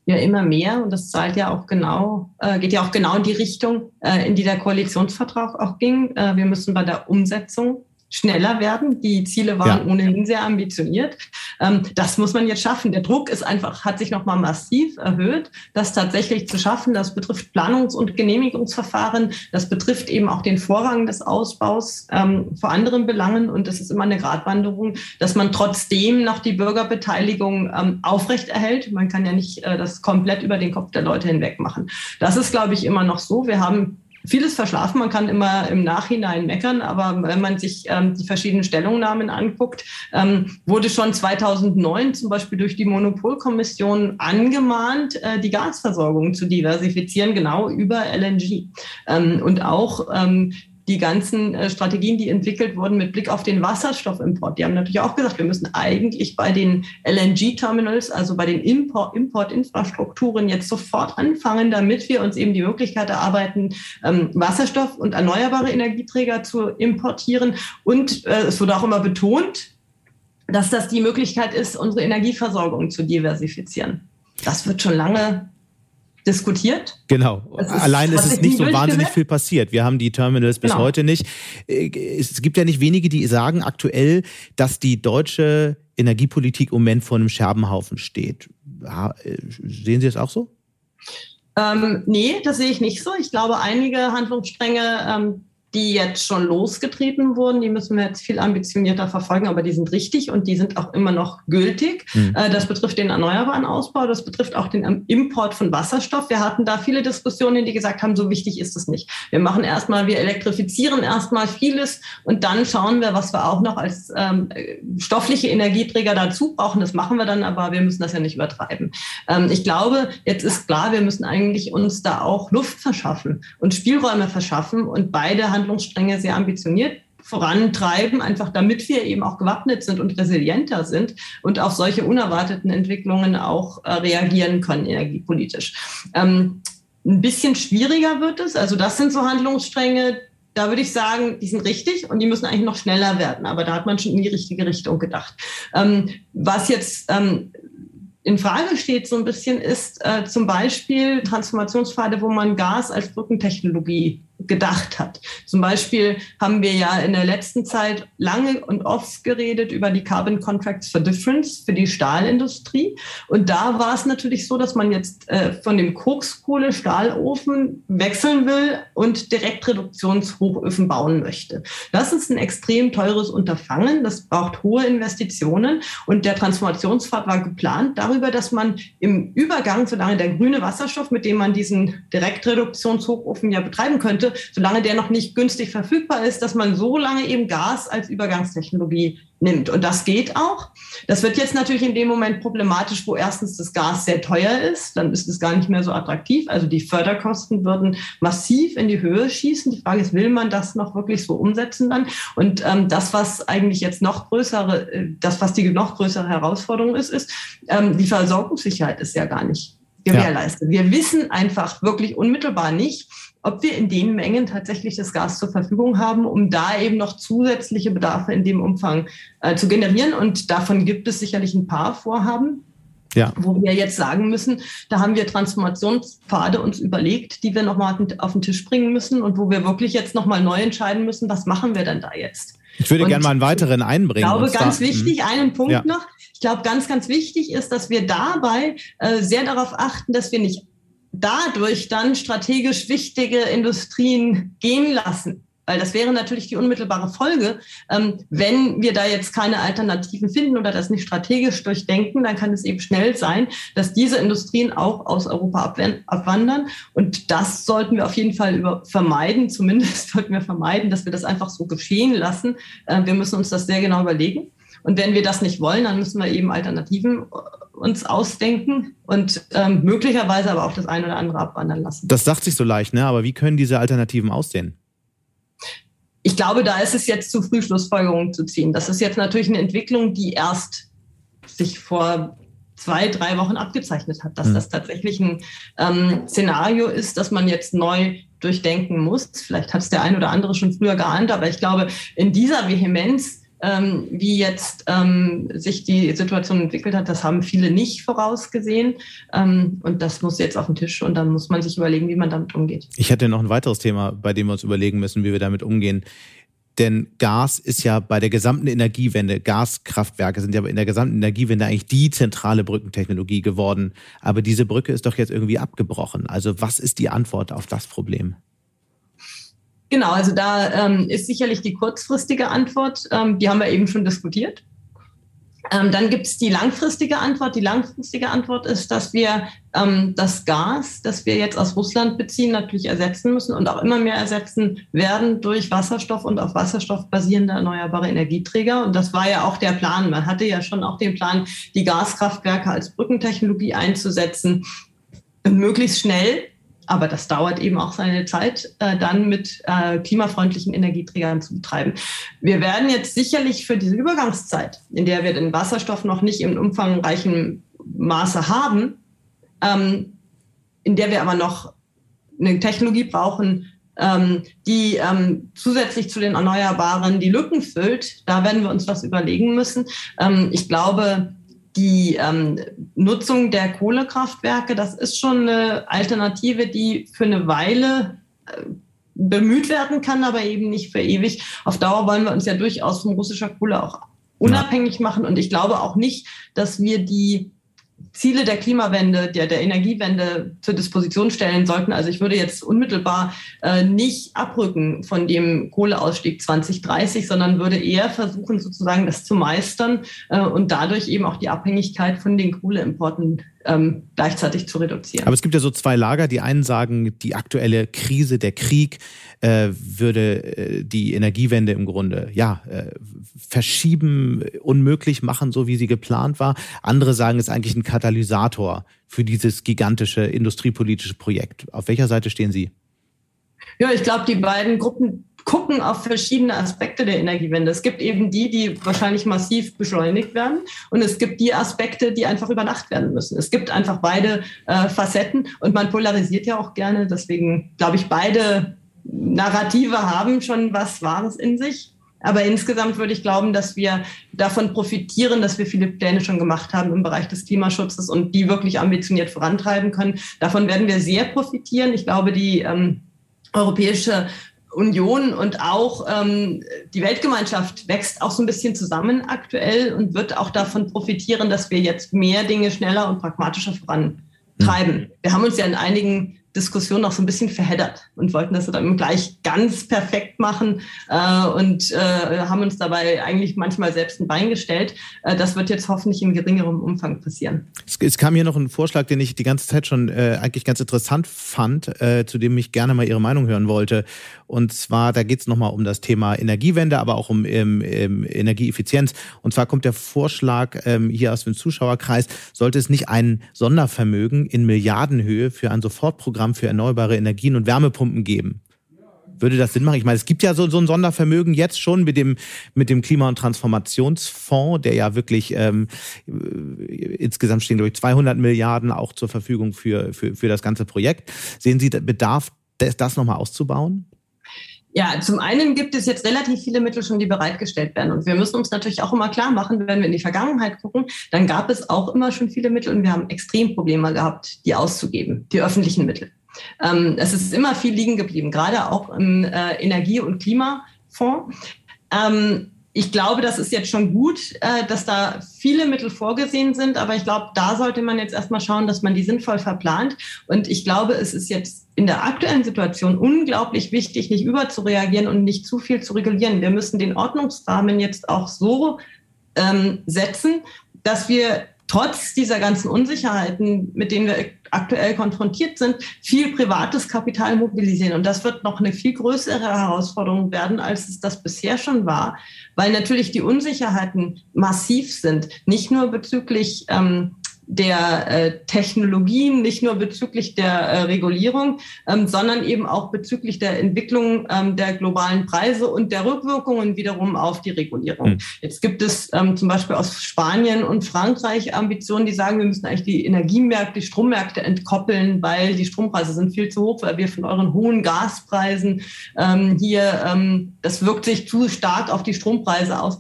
[SPEAKER 1] Ja immer mehr und das zahlt ja auch genau, äh, geht ja auch genau in die Richtung, äh, in die der Koalitionsvertrag auch ging. Äh, wir müssen bei der Umsetzung schneller werden. Die Ziele waren ja. ohnehin sehr ambitioniert. Ähm, das muss man jetzt schaffen. Der Druck ist einfach, hat sich nochmal massiv erhöht, das tatsächlich zu schaffen. Das betrifft Planungs- und Genehmigungsverfahren. Das betrifft eben auch den Vorrang des Ausbaus ähm, vor anderen Belangen. Und das ist immer eine Gratwanderung, dass man trotzdem noch die Bürgerbeteiligung ähm, aufrechterhält. Man kann ja nicht äh, das komplett über den Kopf der Leute hinweg machen. Das ist, glaube ich, immer noch so. Wir haben vieles verschlafen. Man kann immer im Nachhinein meckern, aber wenn man sich ähm, die verschiedenen Stellungnahmen anguckt, ähm, wurde schon 2009 zum Beispiel durch die Monopolkommission angemahnt, äh, die Gasversorgung zu diversifizieren, genau über LNG. Ähm, und auch ähm, die ganzen äh, Strategien, die entwickelt wurden mit Blick auf den Wasserstoffimport, die haben natürlich auch gesagt, wir müssen eigentlich bei den LNG-Terminals, also bei den Import, Importinfrastrukturen jetzt sofort anfangen, damit wir uns eben die Möglichkeit erarbeiten, ähm, Wasserstoff und erneuerbare Energieträger zu importieren. Und äh, es wurde auch immer betont, dass das die Möglichkeit ist, unsere Energieversorgung zu diversifizieren. Das wird schon lange diskutiert.
[SPEAKER 2] Genau. Ist, Allein ist es nicht so wahnsinnig viel passiert. Wir haben die Terminals bis genau. heute nicht. Äh, es gibt ja nicht wenige, die sagen aktuell, dass die deutsche Energiepolitik im Moment vor einem Scherbenhaufen steht. Äh, sehen Sie es auch so?
[SPEAKER 1] Ähm, nee, das sehe ich nicht so. Ich glaube, einige Handlungsstränge ähm, die jetzt schon losgetreten wurden, die müssen wir jetzt viel ambitionierter verfolgen, aber die sind richtig und die sind auch immer noch gültig. Mhm. Das betrifft den erneuerbaren Ausbau, das betrifft auch den Import von Wasserstoff. Wir hatten da viele Diskussionen, die gesagt haben, so wichtig ist es nicht. Wir machen erstmal, wir elektrifizieren erstmal vieles und dann schauen wir, was wir auch noch als ähm, stoffliche Energieträger dazu brauchen. Das machen wir dann, aber wir müssen das ja nicht übertreiben. Ähm, ich glaube, jetzt ist klar, wir müssen eigentlich uns da auch Luft verschaffen und Spielräume verschaffen und beide Hand Handlungsstränge sehr ambitioniert vorantreiben, einfach damit wir eben auch gewappnet sind und resilienter sind und auf solche unerwarteten Entwicklungen auch äh, reagieren können energiepolitisch. Ähm, ein bisschen schwieriger wird es. Also das sind so Handlungsstränge, da würde ich sagen, die sind richtig und die müssen eigentlich noch schneller werden. Aber da hat man schon in die richtige Richtung gedacht. Ähm, was jetzt ähm, in Frage steht so ein bisschen ist äh, zum Beispiel Transformationspfade, wo man Gas als Brückentechnologie gedacht hat. Zum Beispiel haben wir ja in der letzten Zeit lange und oft geredet über die Carbon Contracts for Difference für die Stahlindustrie. Und da war es natürlich so, dass man jetzt äh, von dem Kokskohle-Stahlofen wechseln will und Direktreduktionshochöfen bauen möchte. Das ist ein extrem teures Unterfangen. Das braucht hohe Investitionen. Und der Transformationspfad war geplant darüber, dass man im Übergang, solange der grüne Wasserstoff, mit dem man diesen Direktreduktionshochofen ja betreiben könnte, solange der noch nicht günstig verfügbar ist, dass man so lange eben Gas als Übergangstechnologie nimmt. Und das geht auch. Das wird jetzt natürlich in dem Moment problematisch, wo erstens das Gas sehr teuer ist, dann ist es gar nicht mehr so attraktiv. Also die Förderkosten würden massiv in die Höhe schießen. Die Frage ist, will man das noch wirklich so umsetzen dann? Und ähm, das, was eigentlich jetzt noch größere, äh, das, was die noch größere Herausforderung ist, ist, ähm, die Versorgungssicherheit ist ja gar nicht gewährleistet. Ja. Wir wissen einfach wirklich unmittelbar nicht, ob wir in den Mengen tatsächlich das Gas zur Verfügung haben, um da eben noch zusätzliche Bedarfe in dem Umfang äh, zu generieren. Und davon gibt es sicherlich ein paar Vorhaben. Ja. Wo wir jetzt sagen müssen, da haben wir Transformationspfade uns überlegt, die wir nochmal auf den Tisch bringen müssen und wo wir wirklich jetzt nochmal neu entscheiden müssen, was machen wir denn da jetzt?
[SPEAKER 2] Ich würde gerne mal einen weiteren einbringen.
[SPEAKER 1] Ich glaube, ganz zwar, wichtig, hm. einen Punkt ja. noch. Ich glaube, ganz, ganz wichtig ist, dass wir dabei äh, sehr darauf achten, dass wir nicht dadurch dann strategisch wichtige Industrien gehen lassen. Weil das wäre natürlich die unmittelbare Folge. Ähm, wenn wir da jetzt keine Alternativen finden oder das nicht strategisch durchdenken, dann kann es eben schnell sein, dass diese Industrien auch aus Europa abwandern. Und das sollten wir auf jeden Fall über vermeiden. Zumindest sollten wir vermeiden, dass wir das einfach so geschehen lassen. Äh, wir müssen uns das sehr genau überlegen. Und wenn wir das nicht wollen, dann müssen wir eben Alternativen äh, uns ausdenken und ähm, möglicherweise aber auch das eine oder andere abwandern lassen.
[SPEAKER 2] Das sagt sich so leicht, ne? aber wie können diese Alternativen aussehen?
[SPEAKER 1] Ich glaube, da ist es jetzt zu früh, Schlussfolgerungen zu ziehen. Das ist jetzt natürlich eine Entwicklung, die erst sich vor zwei, drei Wochen abgezeichnet hat, dass mhm. das tatsächlich ein ähm, Szenario ist, das man jetzt neu durchdenken muss. Vielleicht hat es der ein oder andere schon früher geahnt, aber ich glaube, in dieser Vehemenz ähm, wie jetzt ähm, sich die Situation entwickelt hat, das haben viele nicht vorausgesehen. Ähm, und das muss jetzt auf den Tisch und dann muss man sich überlegen, wie man damit umgeht.
[SPEAKER 2] Ich hätte noch ein weiteres Thema, bei dem wir uns überlegen müssen, wie wir damit umgehen. Denn Gas ist ja bei der gesamten Energiewende, Gaskraftwerke sind ja in der gesamten Energiewende eigentlich die zentrale Brückentechnologie geworden. Aber diese Brücke ist doch jetzt irgendwie abgebrochen. Also was ist die Antwort auf das Problem?
[SPEAKER 1] Genau, also da ähm, ist sicherlich die kurzfristige Antwort, ähm, die haben wir eben schon diskutiert. Ähm, dann gibt es die langfristige Antwort. Die langfristige Antwort ist, dass wir ähm, das Gas, das wir jetzt aus Russland beziehen, natürlich ersetzen müssen und auch immer mehr ersetzen werden durch Wasserstoff und auf Wasserstoff basierende erneuerbare Energieträger. Und das war ja auch der Plan. Man hatte ja schon auch den Plan, die Gaskraftwerke als Brückentechnologie einzusetzen möglichst schnell Aber das dauert eben auch seine Zeit, äh, dann mit äh, klimafreundlichen Energieträgern zu betreiben. Wir werden jetzt sicherlich für diese Übergangszeit, in der wir den Wasserstoff noch nicht im umfangreichen Maße haben, ähm, in der wir aber noch eine Technologie brauchen, ähm, die ähm, zusätzlich zu den Erneuerbaren die Lücken füllt. Da werden wir uns was überlegen müssen. Ähm, ich glaube, die ähm, Nutzung der Kohlekraftwerke, das ist schon eine Alternative, die für eine Weile äh, bemüht werden kann, aber eben nicht für ewig. Auf Dauer wollen wir uns ja durchaus von russischer Kohle auch unabhängig machen. Und ich glaube auch nicht, dass wir die Ziele der Klimawende, der, der Energiewende zur Disposition stellen sollten. Also ich würde jetzt unmittelbar äh, nicht abrücken von dem Kohleausstieg 2030, sondern würde eher versuchen, sozusagen das zu meistern äh, und dadurch eben auch die Abhängigkeit von den Kohleimporten ähm, gleichzeitig zu reduzieren.
[SPEAKER 2] Aber es gibt ja so zwei Lager. Die einen sagen, die aktuelle Krise, der Krieg, äh, würde äh, die Energiewende im Grunde ja äh, verschieben, unmöglich machen, so wie sie geplant war. Andere sagen, es ist eigentlich ein Katalysator für dieses gigantische industriepolitische Projekt. Auf welcher Seite stehen Sie?
[SPEAKER 1] Ja, ich glaube, die beiden Gruppen gucken auf verschiedene Aspekte der Energiewende. Es gibt eben die, die wahrscheinlich massiv beschleunigt werden und es gibt die Aspekte, die einfach überdacht werden müssen. Es gibt einfach beide äh, Facetten und man polarisiert ja auch gerne. Deswegen glaube ich, beide Narrative haben schon was Wahres in sich. Aber insgesamt würde ich glauben, dass wir davon profitieren, dass wir viele Pläne schon gemacht haben im Bereich des Klimaschutzes und die wirklich ambitioniert vorantreiben können. Davon werden wir sehr profitieren. Ich glaube, die ähm, europäische Union und auch ähm, die Weltgemeinschaft wächst auch so ein bisschen zusammen aktuell und wird auch davon profitieren, dass wir jetzt mehr Dinge schneller und pragmatischer vorantreiben. Mhm. Wir haben uns ja in einigen Diskussion noch so ein bisschen verheddert und wollten das dann gleich ganz perfekt machen äh, und äh, haben uns dabei eigentlich manchmal selbst ein Bein gestellt. Äh, das wird jetzt hoffentlich in geringerem Umfang passieren.
[SPEAKER 2] Es, es, kam hier noch ein Vorschlag, den ich die ganze Zeit schon äh, eigentlich ganz interessant fand, äh, zu dem ich gerne mal Ihre Meinung hören wollte. Und zwar, da geht es nochmal um das Thema Energiewende, aber auch um ähm, ähm, Energieeffizienz. Und zwar kommt der Vorschlag ähm, hier aus dem Zuschauerkreis, sollte es nicht ein Sondervermögen in Milliardenhöhe für ein Sofortprogramm Programm für erneuerbare Energien und Wärmepumpen geben. Würde das Sinn machen? Ich meine, es gibt ja so, so ein Sondervermögen jetzt schon mit dem, mit dem Klima- und Transformationsfonds, der ja wirklich ähm, äh, insgesamt stehen, ich, 200 Milliarden auch zur Verfügung für, für, für das ganze Projekt. Sehen Sie Bedarf, das, das nochmal auszubauen?
[SPEAKER 1] Ja, zum einen gibt es jetzt relativ viele Mittel schon, die bereitgestellt werden. Und wir müssen uns natürlich auch immer klar machen, wenn wir in die Vergangenheit gucken, dann gab es auch immer schon viele Mittel und wir haben extrem Probleme gehabt, die auszugeben, die öffentlichen Mittel. Ähm, es ist immer viel liegen geblieben, gerade auch im äh, Energie- und Klimafonds. Ähm, ich glaube, das ist jetzt schon gut, äh, dass da viele Mittel vorgesehen sind, aber ich glaube, da sollte man jetzt erstmal schauen, dass man die sinnvoll verplant. Und ich glaube, es ist jetzt in der aktuellen Situation unglaublich wichtig, nicht überzureagieren und nicht zu viel zu regulieren. Wir müssen den Ordnungsrahmen jetzt auch so ähm, setzen, dass wir trotz dieser ganzen Unsicherheiten, mit denen wir aktuell konfrontiert sind, viel privates Kapital mobilisieren. Und das wird noch eine viel größere Herausforderung werden, als es das bisher schon war, weil natürlich die Unsicherheiten massiv sind, nicht nur bezüglich ähm, der äh, Technologien, nicht nur bezüglich der äh, Regulierung, ähm, sondern eben auch bezüglich der Entwicklung ähm, der globalen Preise und der Rückwirkungen wiederum auf die Regulierung. Mhm. Jetzt gibt es ähm, zum Beispiel aus Spanien und Frankreich Ambitionen, die sagen, wir müssen eigentlich die Energiemärkte, die Strommärkte entkoppeln, weil die Strompreise sind viel zu hoch, weil wir von euren hohen Gaspreisen ähm, hier, ähm, das wirkt sich zu stark auf die Strompreise aus.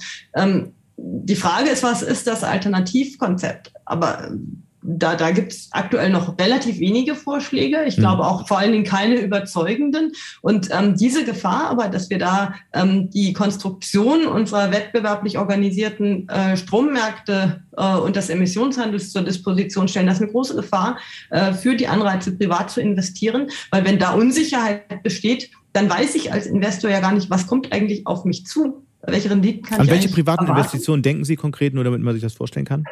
[SPEAKER 1] Die Frage ist, was ist das Alternativkonzept? Aber ähm, da, da gibt es aktuell noch relativ wenige Vorschläge. Ich mhm. glaube auch vor allen Dingen keine überzeugenden. Und ähm, diese Gefahr aber, dass wir da ähm, die Konstruktion unserer wettbewerblich organisierten äh, Strommärkte äh, und des Emissionshandels zur Disposition stellen, das ist eine große Gefahr äh, für die Anreize, privat zu investieren. Weil wenn da Unsicherheit besteht, dann weiß ich als Investor ja gar nicht, was kommt eigentlich auf mich zu. Welche Renditen kann
[SPEAKER 2] An
[SPEAKER 1] ich
[SPEAKER 2] welche privaten erwarten? Investitionen denken Sie konkret, nur damit man sich das vorstellen kann?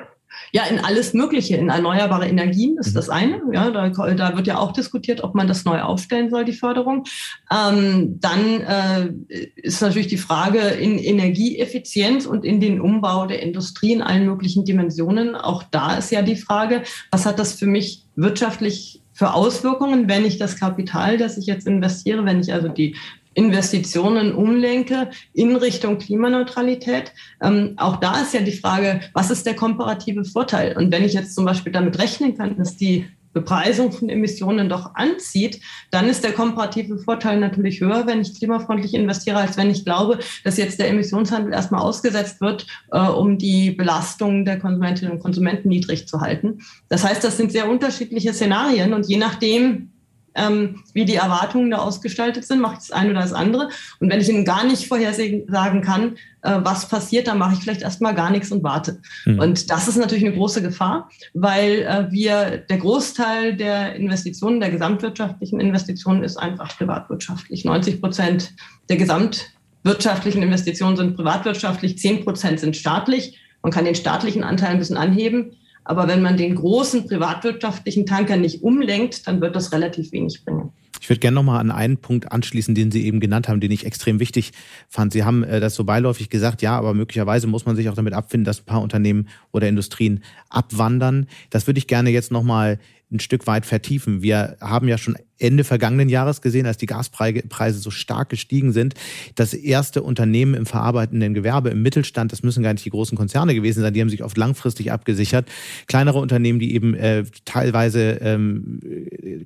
[SPEAKER 1] Ja, in alles Mögliche. In erneuerbare Energien ist mhm. das eine. Ja, da, da, wird ja auch diskutiert, ob man das neu aufstellen soll, die Förderung. Ähm, dann äh, ist natürlich die Frage in Energieeffizienz und in den Umbau der Industrie in allen möglichen Dimensionen. Auch da ist ja die Frage, was hat das für mich wirtschaftlich für Auswirkungen, wenn ich das Kapital, das ich jetzt investiere, wenn ich also die Investitionen umlenke in Richtung Klimaneutralität. Ähm, auch da ist ja die Frage, was ist der komparative Vorteil? Und wenn ich jetzt zum Beispiel damit rechnen kann, dass die Bepreisung von Emissionen doch anzieht, dann ist der komparative Vorteil natürlich höher, wenn ich klimafreundlich investiere, als wenn ich glaube, dass jetzt der Emissionshandel erstmal ausgesetzt wird, äh, um die Belastung der Konsumentinnen und Konsumenten niedrig zu halten. Das heißt, das sind sehr unterschiedliche Szenarien und je nachdem, ähm, wie die Erwartungen da ausgestaltet sind, mache ich das eine oder das andere. Und wenn ich Ihnen gar nicht vorhersagen kann, äh, was passiert, dann mache ich vielleicht erstmal gar nichts und warte. Mhm. Und das ist natürlich eine große Gefahr, weil äh, wir, der Großteil der Investitionen, der gesamtwirtschaftlichen Investitionen ist einfach privatwirtschaftlich. 90 Prozent der gesamtwirtschaftlichen Investitionen sind privatwirtschaftlich, 10 Prozent sind staatlich. Man kann den staatlichen Anteil ein bisschen anheben. Aber wenn man den großen privatwirtschaftlichen Tanker nicht umlenkt, dann wird das relativ wenig bringen.
[SPEAKER 2] Ich würde gerne nochmal an einen Punkt anschließen, den Sie eben genannt haben, den ich extrem wichtig fand. Sie haben äh, das so beiläufig gesagt, ja, aber möglicherweise muss man sich auch damit abfinden, dass ein paar Unternehmen oder Industrien abwandern. Das würde ich gerne jetzt nochmal ein Stück weit vertiefen. Wir haben ja schon Ende vergangenen Jahres gesehen, als die Gaspreise so stark gestiegen sind, dass erste Unternehmen im verarbeitenden Gewerbe, im Mittelstand, das müssen gar nicht die großen Konzerne gewesen sein, die haben sich oft langfristig abgesichert. Kleinere Unternehmen, die eben äh, teilweise ähm,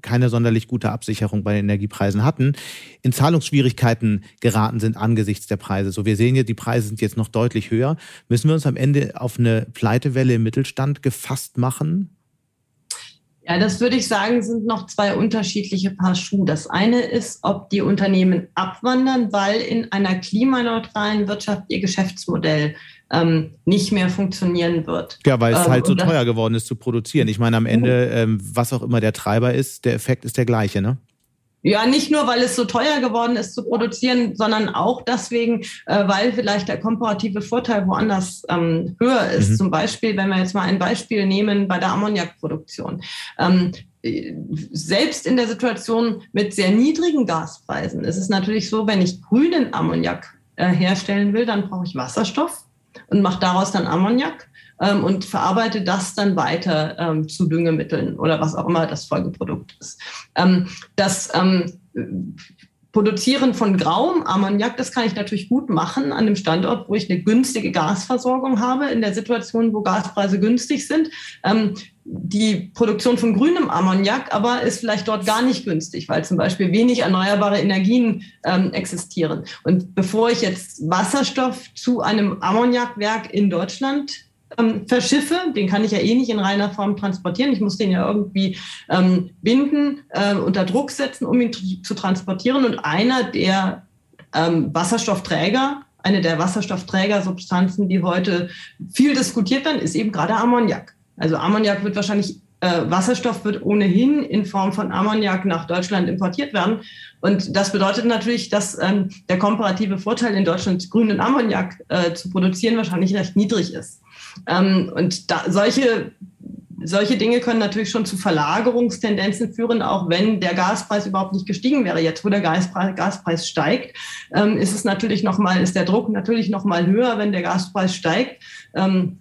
[SPEAKER 2] keine sonderlich gute Absicherung bei den Energiepreisen hatten, in Zahlungsschwierigkeiten geraten sind angesichts der Preise. So, wir sehen ja, die Preise sind jetzt noch deutlich höher. Müssen wir uns am Ende auf eine Pleitewelle im Mittelstand gefasst machen?
[SPEAKER 1] Ja, das würde ich sagen, sind noch zwei unterschiedliche Paar Schuhe. Das eine ist, ob die Unternehmen abwandern, weil in einer klimaneutralen Wirtschaft ihr Geschäftsmodell ähm, nicht mehr funktionieren wird.
[SPEAKER 2] Ja, weil es ähm, halt so teuer geworden ist zu produzieren. Ich meine, am Ende, ähm, was auch immer der Treiber ist, der Effekt ist der gleiche, ne?
[SPEAKER 1] Ja, nicht nur, weil es so teuer geworden ist zu produzieren, sondern auch deswegen, äh, weil vielleicht der komparative Vorteil woanders ähm, höher ist. Mhm. Zum Beispiel, wenn wir jetzt mal ein Beispiel nehmen bei der Ammoniakproduktion. Ähm, selbst in der Situation mit sehr niedrigen Gaspreisen ist es natürlich so, wenn ich grünen Ammoniak äh, herstellen will, dann brauche ich Wasserstoff und mache daraus dann Ammoniak ähm, und verarbeite das dann weiter ähm, zu Düngemitteln oder was auch immer das Folgeprodukt ist. Ähm, das ähm, Produzieren von grauem Ammoniak, das kann ich natürlich gut machen an dem Standort, wo ich eine günstige Gasversorgung habe, in der Situation, wo Gaspreise günstig sind. Ähm, die Produktion von grünem Ammoniak aber ist vielleicht dort gar nicht günstig, weil zum Beispiel wenig erneuerbare Energien ähm, existieren. Und bevor ich jetzt Wasserstoff zu einem Ammoniakwerk in Deutschland ähm, verschiffe, den kann ich ja eh nicht in reiner Form transportieren. Ich muss den ja irgendwie ähm, binden, äh, unter Druck setzen, um ihn zu transportieren. Und einer der ähm, Wasserstoffträger, eine der Wasserstoffträgersubstanzen, die heute viel diskutiert werden, ist eben gerade Ammoniak. Also Ammoniak wird wahrscheinlich äh, Wasserstoff wird ohnehin in Form von Ammoniak nach Deutschland importiert werden. Und das bedeutet natürlich, dass ähm, der komparative Vorteil in Deutschland grünen Ammoniak äh, zu produzieren wahrscheinlich recht niedrig ist. Ähm, und da, solche, solche Dinge können natürlich schon zu Verlagerungstendenzen führen, auch wenn der Gaspreis überhaupt nicht gestiegen wäre. Jetzt, wo der Gaspreis, Gaspreis steigt, ähm, ist es natürlich noch mal, ist der Druck natürlich noch mal höher, wenn der Gaspreis steigt. Ähm,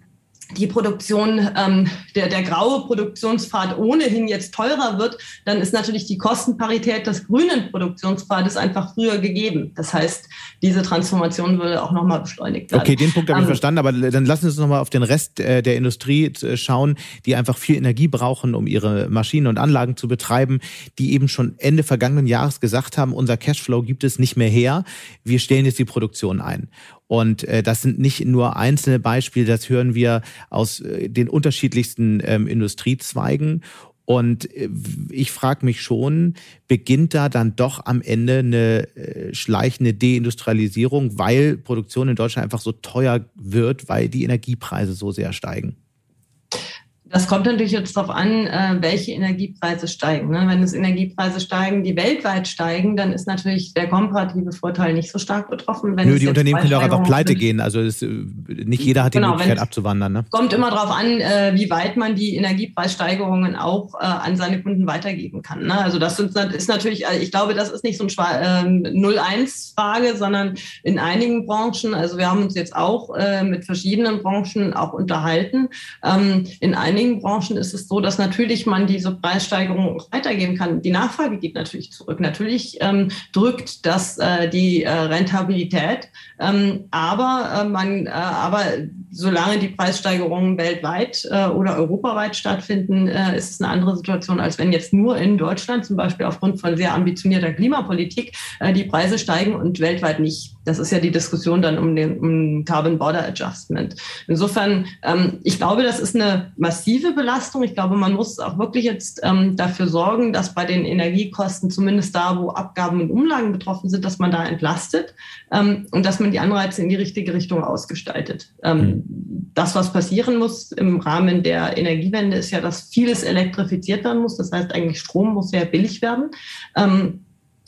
[SPEAKER 1] die Produktion, ähm, der, der graue Produktionspfad ohnehin jetzt teurer wird, dann ist natürlich die Kostenparität des grünen Produktionspfades einfach früher gegeben. Das heißt, diese Transformation würde auch nochmal beschleunigt werden.
[SPEAKER 2] Okay, den Punkt habe ich ähm, verstanden, aber dann lassen Sie uns nochmal auf den Rest äh, der Industrie äh, schauen, die einfach viel Energie brauchen, um ihre Maschinen und Anlagen zu betreiben, die eben schon Ende vergangenen Jahres gesagt haben, unser Cashflow gibt es nicht mehr her, wir stellen jetzt die Produktion ein. Und äh, das sind nicht nur einzelne Beispiele, das hören wir aus äh, den unterschiedlichsten ähm, Industriezweigen. Und äh, ich frage mich schon, beginnt da dann doch am Ende eine äh, schleichende Deindustrialisierung, weil Produktion in Deutschland einfach so teuer wird, weil die Energiepreise so sehr steigen?
[SPEAKER 1] Das kommt natürlich jetzt darauf an, äh, welche Energiepreise steigen. Ne? Wenn es Energiepreise steigen, die weltweit steigen, dann ist natürlich der komparative Vorteil nicht so stark betroffen.
[SPEAKER 2] Wenn Nö, die Unternehmen können ja auch einfach pleite sind. gehen. Also es, nicht jeder hat die genau, Möglichkeit abzuwandern. Ne?
[SPEAKER 1] Kommt immer darauf an, äh, wie weit man die Energiepreissteigerungen auch äh, an seine Kunden weitergeben kann. Ne? Also das ist natürlich, ich glaube, das ist nicht so eine 0-1-Frage, ähm, sondern in einigen Branchen, also wir haben uns jetzt auch mit verschiedenen Branchen auch unterhalten, ähm, in einigen einigen Branchen ist es so, dass natürlich man diese Preissteigerung weitergeben kann. Die Nachfrage geht natürlich zurück. Natürlich ähm, drückt das äh, die äh, Rentabilität, ähm, aber äh, man, äh, aber solange die Preissteigerungen weltweit äh, oder europaweit stattfinden, äh, ist es eine andere Situation, als wenn jetzt nur in Deutschland zum Beispiel aufgrund von sehr ambitionierter Klimapolitik die Preise steigen und weltweit nicht. Das ist ja die Diskussion dann um den um Carbon Border Adjustment. Insofern, ähm, ich glaube, das ist eine massive Belastung. Ich glaube, man muss auch wirklich jetzt ähm, dafür sorgen, dass bei den Energiekosten, zumindest da, wo Abgaben und Umlagen betroffen sind, dass man da entlastet ähm, und dass man die Anreize in die richtige Richtung ausgestaltet. Mhm. Das, was passieren muss im Rahmen der Energiewende, ist ja, dass vieles elektrifiziert werden muss. Das heißt, eigentlich Strom muss sehr billig werden. Ähm,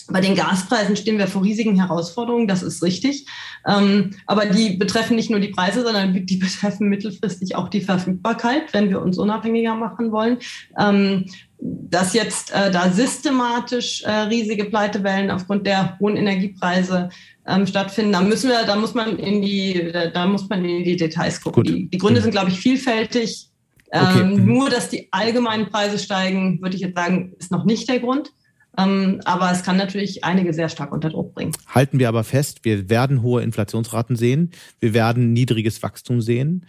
[SPEAKER 1] bei den Gaspreisen stehen wir vor riesigen Herausforderungen, das ist richtig. Ähm, aber die betreffen nicht nur die Preise, sondern die betreffen mittelfristig auch die Verfügbarkeit, wenn wir uns unabhängiger machen wollen. Ähm, dass jetzt äh, da systematisch äh, riesige Pleitewellen aufgrund der hohen Energiepreise ähm, stattfinden, da müssen wir, da muss man in die, da, muss man in die Details gucken. Die, die, Gründe mhm. sind, glaube ich, vielfältig. Okay. Ähm, mhm. Nur, dass die allgemeinen Preise steigen, würde ich jetzt sagen, ist noch nicht der Grund. Ähm, aber es kann natürlich einige sehr stark unter Druck bringen.
[SPEAKER 2] Halten wir aber fest, wir werden hohe Inflationsraten sehen, wir werden niedriges Wachstum sehen.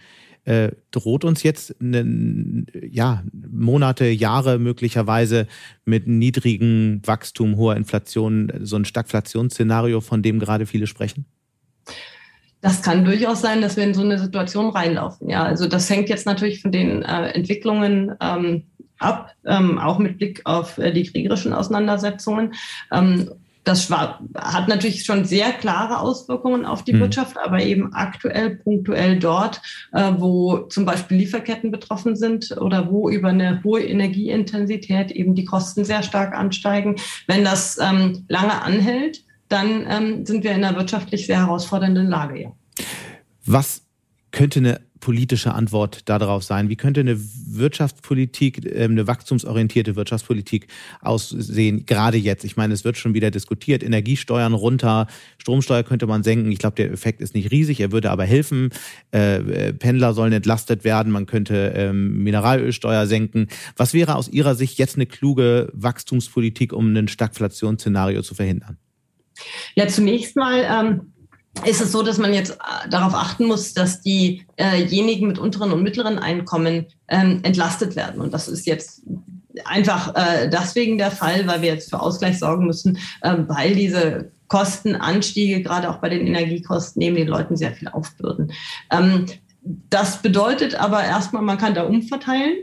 [SPEAKER 2] Äh, droht uns jetzt eine, ja, Monate, Jahre möglicherweise mit niedrigem Wachstum, hoher Inflation, so ein Stagflationsszenario, von dem gerade viele sprechen?
[SPEAKER 1] Das kann durchaus sein, dass wir in so eine Situation reinlaufen. Ja, also das hängt jetzt natürlich von den äh, Entwicklungen ähm, ab, ähm, auch mit Blick auf äh, die kriegerischen Auseinandersetzungen. Ähm, das war, hat natürlich schon sehr klare Auswirkungen auf die mhm. Wirtschaft, aber eben aktuell, punktuell dort, äh, wo zum Beispiel Lieferketten betroffen sind oder wo über eine hohe Energieintensität eben die Kosten sehr stark ansteigen. Wenn das ähm, lange anhält, dann ähm, sind wir in einer wirtschaftlich sehr herausfordernden Lage. Ja.
[SPEAKER 2] Was könnte eine politische Antwort darauf sein? Wie könnte eine Wirtschaftspolitik, ähm, eine wachstumsorientierte Wirtschaftspolitik aussehen, gerade jetzt? Ich meine, es wird schon wieder diskutiert, Energiesteuern runter, Stromsteuer könnte man senken. Ich glaube, der Effekt ist nicht riesig, er würde aber helfen. Äh, Pendler sollen entlastet werden, man könnte ähm, Mineralölsteuer senken. Was wäre aus Ihrer Sicht jetzt eine kluge Wachstumspolitik, um ein Stagflationsszenario zu verhindern?
[SPEAKER 1] Ja, zunächst mal ähm ist es so, dass man jetzt äh, darauf achten muss, dass diejenigen mit unteren und mittleren Einkommen ähm, entlastet werden. Und das ist jetzt einfach äh, deswegen der Fall, weil wir jetzt für Ausgleich sorgen müssen, äh, weil diese Kostenanstiege, gerade auch bei den Energiekosten, neben den Leuten sehr viel aufbürden. Ähm, das bedeutet aber erstmal, man kann da umverteilen.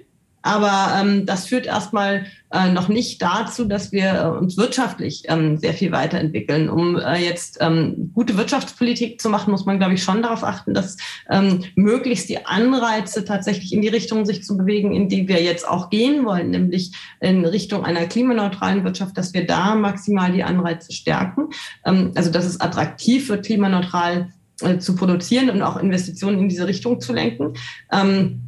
[SPEAKER 1] Aber ähm, das führt erstmal äh, noch nicht dazu, dass wir äh, uns wirtschaftlich ähm, sehr viel weiterentwickeln. Um äh, jetzt ähm, gute Wirtschaftspolitik zu machen, muss man, glaube ich, schon darauf achten, dass ähm, möglichst die Anreize tatsächlich in die Richtung sich zu bewegen, in die wir jetzt auch gehen wollen, nämlich in Richtung einer klimaneutralen Wirtschaft, dass wir da maximal die Anreize stärken. Ähm, also dass es attraktiv wird, klimaneutral äh, zu produzieren und auch Investitionen in diese Richtung zu lenken. Ähm,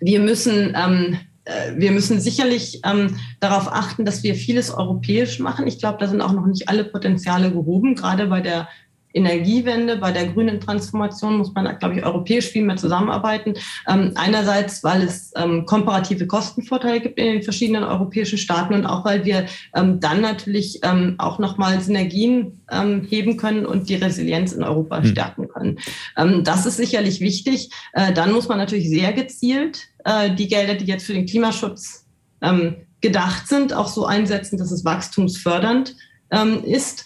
[SPEAKER 1] wir müssen ähm, äh, wir müssen sicherlich ähm, darauf achten, dass wir vieles europäisch machen. Ich glaube, da sind auch noch nicht alle Potenziale gehoben, gerade bei der Energiewende, bei der grünen Transformation muss man, glaube ich, europäisch viel mehr zusammenarbeiten. Ähm, einerseits, weil es ähm, komparative Kostenvorteile gibt in den verschiedenen europäischen Staaten und auch, weil wir ähm, dann natürlich ähm, auch nochmal Synergien ähm, heben können und die Resilienz in Europa hm. stärken können. Ähm, das ist sicherlich wichtig. Äh, dann muss man natürlich sehr gezielt äh, die Gelder, die jetzt für den Klimaschutz gedacht sind, auch so einsetzen, dass es wachstumsfördernd ist.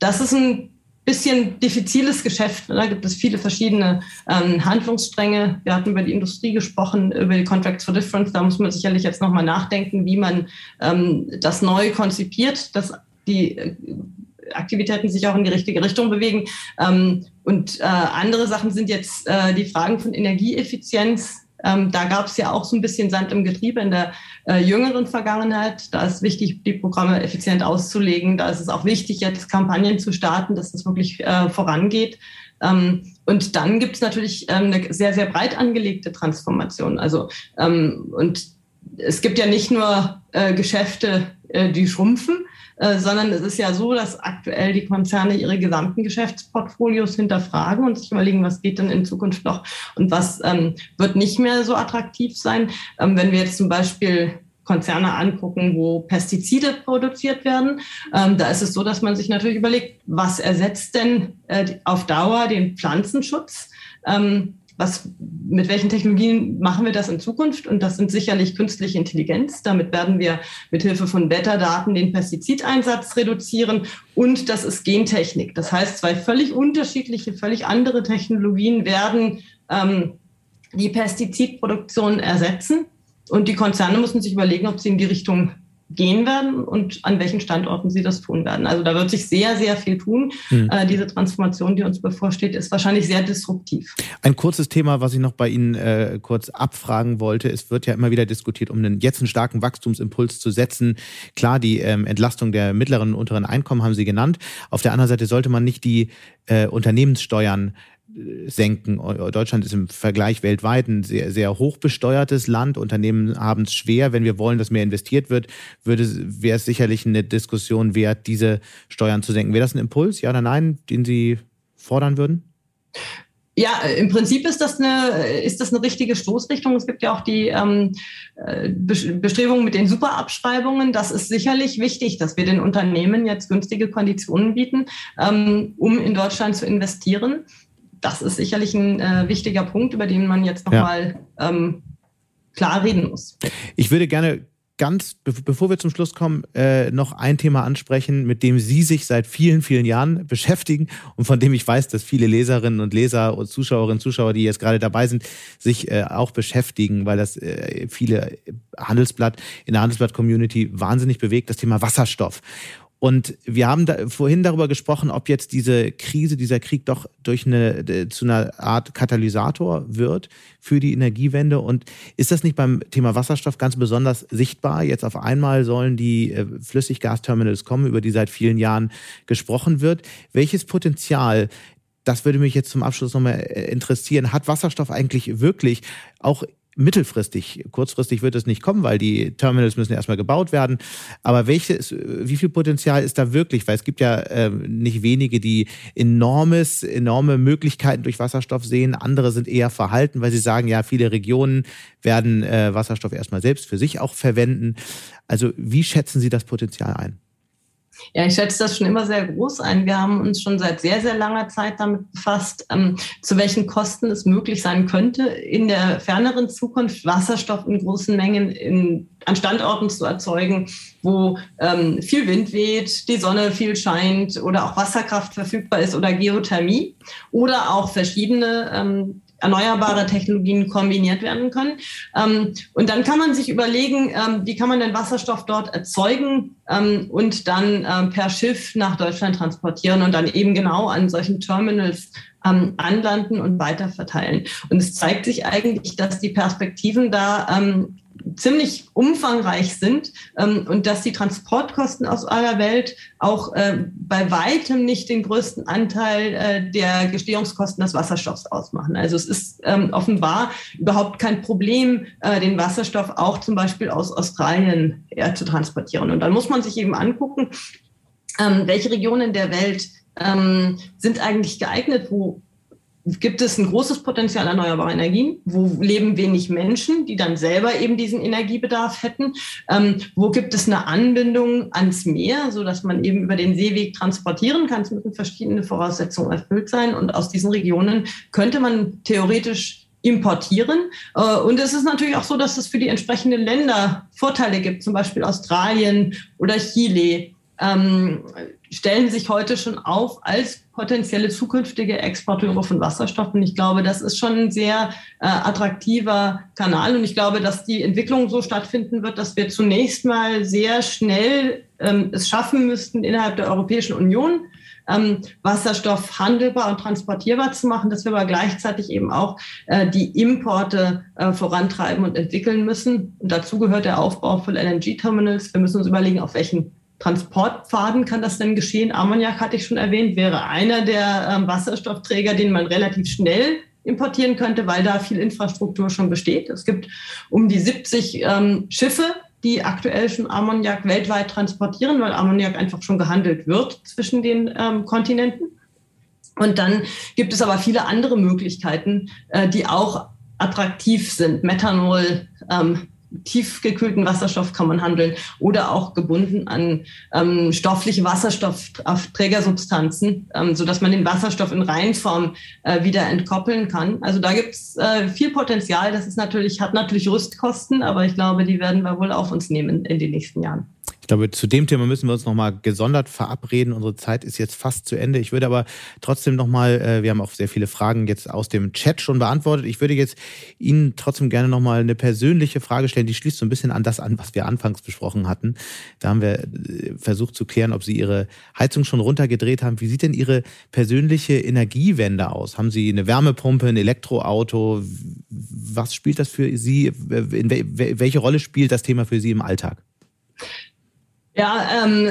[SPEAKER 1] das ist ein bisschen diffiziles Geschäft. Da gibt es viele verschiedene ähm, Handlungsstränge. Wir hatten über die Industrie gesprochen, über die Contracts for Difference. Da muss man sicherlich jetzt nochmal nachdenken, wie man ähm, das neu konzipiert, dass die äh, Aktivitäten sich auch in die richtige Richtung bewegen. Ähm, und äh, andere Sachen sind jetzt äh, die Fragen von Energieeffizienz ähm, da gab es ja auch so ein bisschen Sand im Getriebe in der äh, jüngeren Vergangenheit. Da ist wichtig, die Programme effizient auszulegen. Da ist es auch wichtig, jetzt Kampagnen zu starten, dass das wirklich äh, vorangeht. Ähm, und dann gibt es natürlich ähm, eine sehr, sehr breit angelegte Transformation. Also ähm, und es gibt ja nicht nur äh, Geschäfte äh, die schrumpfen, äh, sondern es ist ja so, dass aktuell die Konzerne ihre gesamten Geschäftsportfolios hinterfragen und sich überlegen, was geht denn in Zukunft noch und was ähm, wird nicht mehr so attraktiv sein. Ähm, wenn wir jetzt zum Beispiel Konzerne angucken, wo Pestizide produziert werden. Ähm, da ist es so, dass man sich natürlich überlegt, was ersetzt denn äh, auf Dauer den Pflanzenschutz? Ähm, was, mit welchen Technologien machen wir das in Zukunft? Und das sind sicherlich künstliche Intelligenz. Damit werden wir mit Hilfe von Wetterdaten den Pestizideinsatz reduzieren. Und das ist Gentechnik. Das heißt, zwei völlig unterschiedliche, völlig andere Technologien werden ähm, die Pestizidproduktion ersetzen. Und die Konzerne müssen sich überlegen, ob sie in die Richtung gehen werden und an welchen Standorten sie das tun werden. Also da wird sich sehr, sehr viel tun. Mhm. Äh, diese Transformation, die uns bevorsteht, ist wahrscheinlich sehr disruptiv.
[SPEAKER 2] Ein kurzes Thema, was ich noch bei Ihnen äh, kurz abfragen wollte. Es wird ja immer wieder diskutiert, um einen, jetzt einen starken Wachstumsimpuls zu setzen. Klar, die ähm, Entlastung der mittleren und unteren Einkommen haben Sie genannt. Auf der anderen Seite sollte man nicht die äh, Unternehmenssteuern senken. Deutschland ist im Vergleich weltweit ein sehr, sehr hoch besteuertes Land. Unternehmen haben es schwer. Wenn wir wollen, dass mehr investiert wird, würde, wäre es sicherlich eine Diskussion wert, diese Steuern zu senken. Wäre das ein Impuls, ja oder nein, den Sie fordern würden?
[SPEAKER 1] Ja, im Prinzip ist das eine, ist das eine richtige Stoßrichtung. Es gibt ja auch die ähm, äh, Bestrebungen mit den Superabschreibungen. Das ist sicherlich wichtig, dass wir den Unternehmen jetzt günstige Konditionen bieten, ähm, um in Deutschland zu investieren das ist sicherlich ein äh, wichtiger Punkt, über den man jetzt nochmal ja. ähm, klar reden muss.
[SPEAKER 2] Ich würde gerne ganz, bevor wir zum Schluss kommen, äh, noch ein Thema ansprechen, mit dem Sie sich seit vielen, vielen Jahren beschäftigen und von dem ich weiß, dass viele Leserinnen und Leser und Zuschauerinnen und Zuschauer, die jetzt gerade dabei sind, sich äh, auch beschäftigen, weil das äh, viele Handelsblatt in der Handelsblatt-Community wahnsinnig bewegt, das Thema Wasserstoff. Und wir haben da vorhin darüber gesprochen, ob jetzt diese Krise, dieser Krieg doch durch eine zu einer Art Katalysator wird für die Energiewende. Und ist das nicht beim Thema Wasserstoff ganz besonders sichtbar? Jetzt auf einmal sollen die äh, Flüssiggasterminals kommen, über die seit vielen Jahren gesprochen wird. Welches Potenzial das würde mich jetzt zum Abschluss nochmal äh, interessieren. Hat Wasserstoff eigentlich wirklich auch mittelfristig. Kurzfristig wird es nicht kommen, weil die Terminals müssen erstmal gebaut werden. Aber welches, wie viel Potenzial ist da wirklich? Weil es gibt ja äh, nicht wenige, die enormes, enorme Möglichkeiten durch Wasserstoff sehen. Andere sind eher verhalten, weil sie sagen, ja, viele Regionen werden äh, Wasserstoff erstmal selbst für sich auch verwenden. Also wie schätzen Sie das Potenzial ein?
[SPEAKER 1] Ja, ich schätze das schon immer sehr groß ein. Wir haben uns schon seit sehr, sehr langer Zeit damit befasst, ähm, zu welchen Kosten es möglich sein könnte, in der ferneren Zukunft Wasserstoff in großen Mengen in, an Standorten zu erzeugen, wo ähm, viel Wind weht, die Sonne viel scheint oder auch Wasserkraft verfügbar ist oder Geothermie oder auch verschiedene ähm, erneuerbare Technologien kombiniert werden können. Ähm, und dann kann man sich überlegen, ähm, wie kann man den Wasserstoff dort erzeugen ähm, und dann per Schiff nach Deutschland transportieren und dann eben genau an solchen Terminals anlanden und weiterverteilen. Und es zeigt sich eigentlich, dass die Perspektiven da ziemlich umfangreich sind ähm, und dass die Transportkosten aus aller Welt auch äh, bei weitem nicht den größten Anteil äh, der Gestehungskosten des Wasserstoffs ausmachen. Also es ist ähm, offenbar überhaupt kein Problem, äh, den Wasserstoff auch zum Beispiel aus Australien äh, zu transportieren. Und dann muss man sich eben angucken, ähm, welche Regionen der Welt ähm, sind eigentlich geeignet, wo gibt es ein großes Potenzial erneuerbarer Energien, wo leben wenig Menschen, die dann selber eben diesen Energiebedarf hätten, ähm, wo gibt es eine Anbindung ans Meer, so dass man eben über den Seeweg transportieren kann. Es müssen verschiedene Voraussetzungen erfüllt sein und aus diesen Regionen könnte man theoretisch importieren. Äh, und es ist natürlich auch so, dass es für die entsprechenden Länder Vorteile gibt, zum Beispiel Australien oder Chile. Ähm, stellen sich heute schon auf als potenzielle zukünftige Exporteure von Wasserstoff. Und ich glaube, das ist schon ein sehr äh, attraktiver Kanal. Und ich glaube, dass die Entwicklung so stattfinden wird, dass wir zunächst mal sehr schnell ähm, es schaffen müssten, innerhalb der Europäischen Union ähm, Wasserstoff handelbar und transportierbar zu machen, dass wir aber gleichzeitig eben auch äh, die Importe äh, vorantreiben und entwickeln müssen. Und dazu gehört der Aufbau von LNG-Terminals. Wir müssen uns überlegen, auf welchen Transportpfaden kann das denn geschehen? Ammoniak hatte ich schon erwähnt, wäre einer der ähm, Wasserstoffträger, den man relativ schnell importieren könnte, weil da viel Infrastruktur schon besteht. Es gibt um die 70 ähm, Schiffe, die aktuell schon Ammoniak weltweit transportieren, weil Ammoniak einfach schon gehandelt wird zwischen den ähm, Kontinenten. Und dann gibt es aber viele andere Möglichkeiten, äh, die auch attraktiv sind. Methanol, ähm, tiefgekühlten Wasserstoff kann man handeln oder auch gebunden an ähm, stoffliche Wasserstoffträgersubstanzen, ähm, sodass man den Wasserstoff in Reinform äh, wieder entkoppeln kann. Also da gibt es äh, viel Potenzial. Das ist natürlich, hat natürlich Rüstkosten, aber ich glaube, die werden wir wohl auf uns nehmen in den nächsten Jahren.
[SPEAKER 2] Ich glaube, zu dem Thema müssen wir uns nochmal gesondert verabreden. Unsere Zeit ist jetzt fast zu Ende. Ich würde aber trotzdem nochmal, äh, wir haben auch sehr viele Fragen jetzt aus dem Chat schon beantwortet. Ich würde jetzt Ihnen trotzdem gerne nochmal eine persönliche Frage stellen, die schließt so ein bisschen an das an, was wir anfangs besprochen hatten. Da haben wir äh, versucht zu klären, ob Sie Ihre Heizung schon runtergedreht haben. Wie sieht denn Ihre persönliche Energiewende aus? Haben Sie eine Wärmepumpe, ein Elektroauto? Was spielt das für Sie? In welche Rolle spielt das Thema für Sie im Alltag?
[SPEAKER 1] Ja, ähm,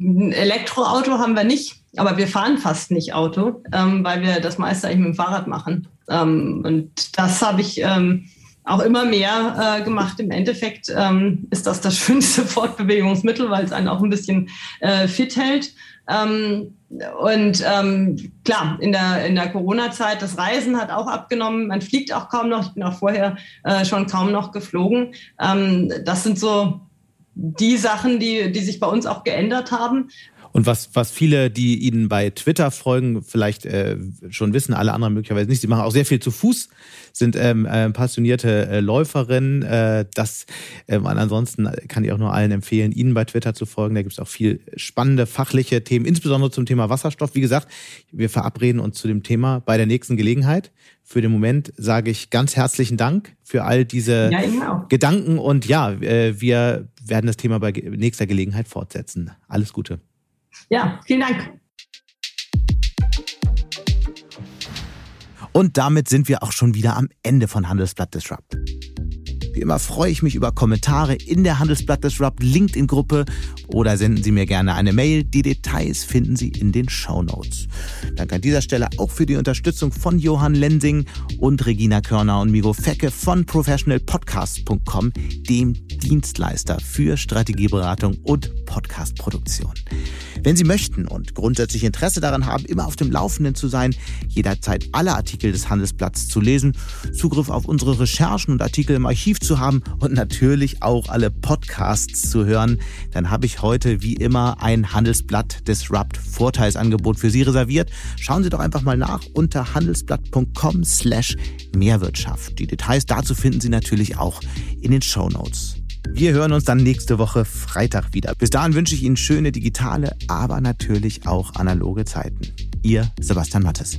[SPEAKER 1] ein Elektroauto haben wir nicht, aber wir fahren fast nicht Auto, ähm, weil wir das meiste eigentlich mit dem Fahrrad machen. Ähm, und das habe ich ähm, auch immer mehr äh, gemacht. Im Endeffekt ähm, ist das das schönste Fortbewegungsmittel, weil es einen auch ein bisschen äh, fit hält. Ähm, und ähm, klar, in der, in der Corona-Zeit, das Reisen hat auch abgenommen. Man fliegt auch kaum noch. Ich bin auch vorher äh, schon kaum noch geflogen. Ähm, das sind so die Sachen, die, die sich bei uns auch geändert haben.
[SPEAKER 2] Und was, was viele, die Ihnen bei Twitter folgen, vielleicht äh, schon wissen, alle anderen möglicherweise nicht, Sie machen auch sehr viel zu Fuß, sind ähm, äh, passionierte äh, Läuferinnen. Äh, das, äh, ansonsten kann ich auch nur allen empfehlen, Ihnen bei Twitter zu folgen. Da gibt es auch viel spannende fachliche Themen, insbesondere zum Thema Wasserstoff. Wie gesagt, wir verabreden uns zu dem Thema bei der nächsten Gelegenheit. Für den Moment sage ich ganz herzlichen Dank für all diese ja, Gedanken und ja, äh, wir werden das Thema bei nächster Gelegenheit fortsetzen. Alles Gute.
[SPEAKER 1] Ja, vielen Dank.
[SPEAKER 2] Und damit sind wir auch schon wieder am Ende von Handelsblatt Disrupt. Wie immer freue ich mich über Kommentare in der Handelsblatt Disrupt LinkedIn-Gruppe oder senden Sie mir gerne eine Mail. Die Details finden Sie in den Show Notes. Danke an dieser Stelle auch für die Unterstützung von Johann Lensing und Regina Körner und Migo Fecke von professionalpodcast.com, dem Dienstleister für Strategieberatung und Podcastproduktion. Wenn Sie möchten und grundsätzlich Interesse daran haben, immer auf dem Laufenden zu sein, jederzeit alle Artikel des Handelsblatts zu lesen, Zugriff auf unsere Recherchen und Artikel im Archiv zu haben und natürlich auch alle Podcasts zu hören, dann habe ich heute wie immer ein Handelsblatt Disrupt Vorteilsangebot für Sie reserviert. Schauen Sie doch einfach mal nach unter handelsblatt.com slash Mehrwirtschaft. Die Details dazu finden Sie natürlich auch in den Show Notes. Wir hören uns dann nächste Woche Freitag wieder. Bis dahin wünsche ich Ihnen schöne digitale, aber natürlich auch analoge Zeiten. Ihr Sebastian Mattes.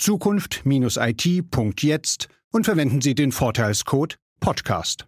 [SPEAKER 5] zukunft-it.jetzt und verwenden Sie den Vorteilscode Podcast.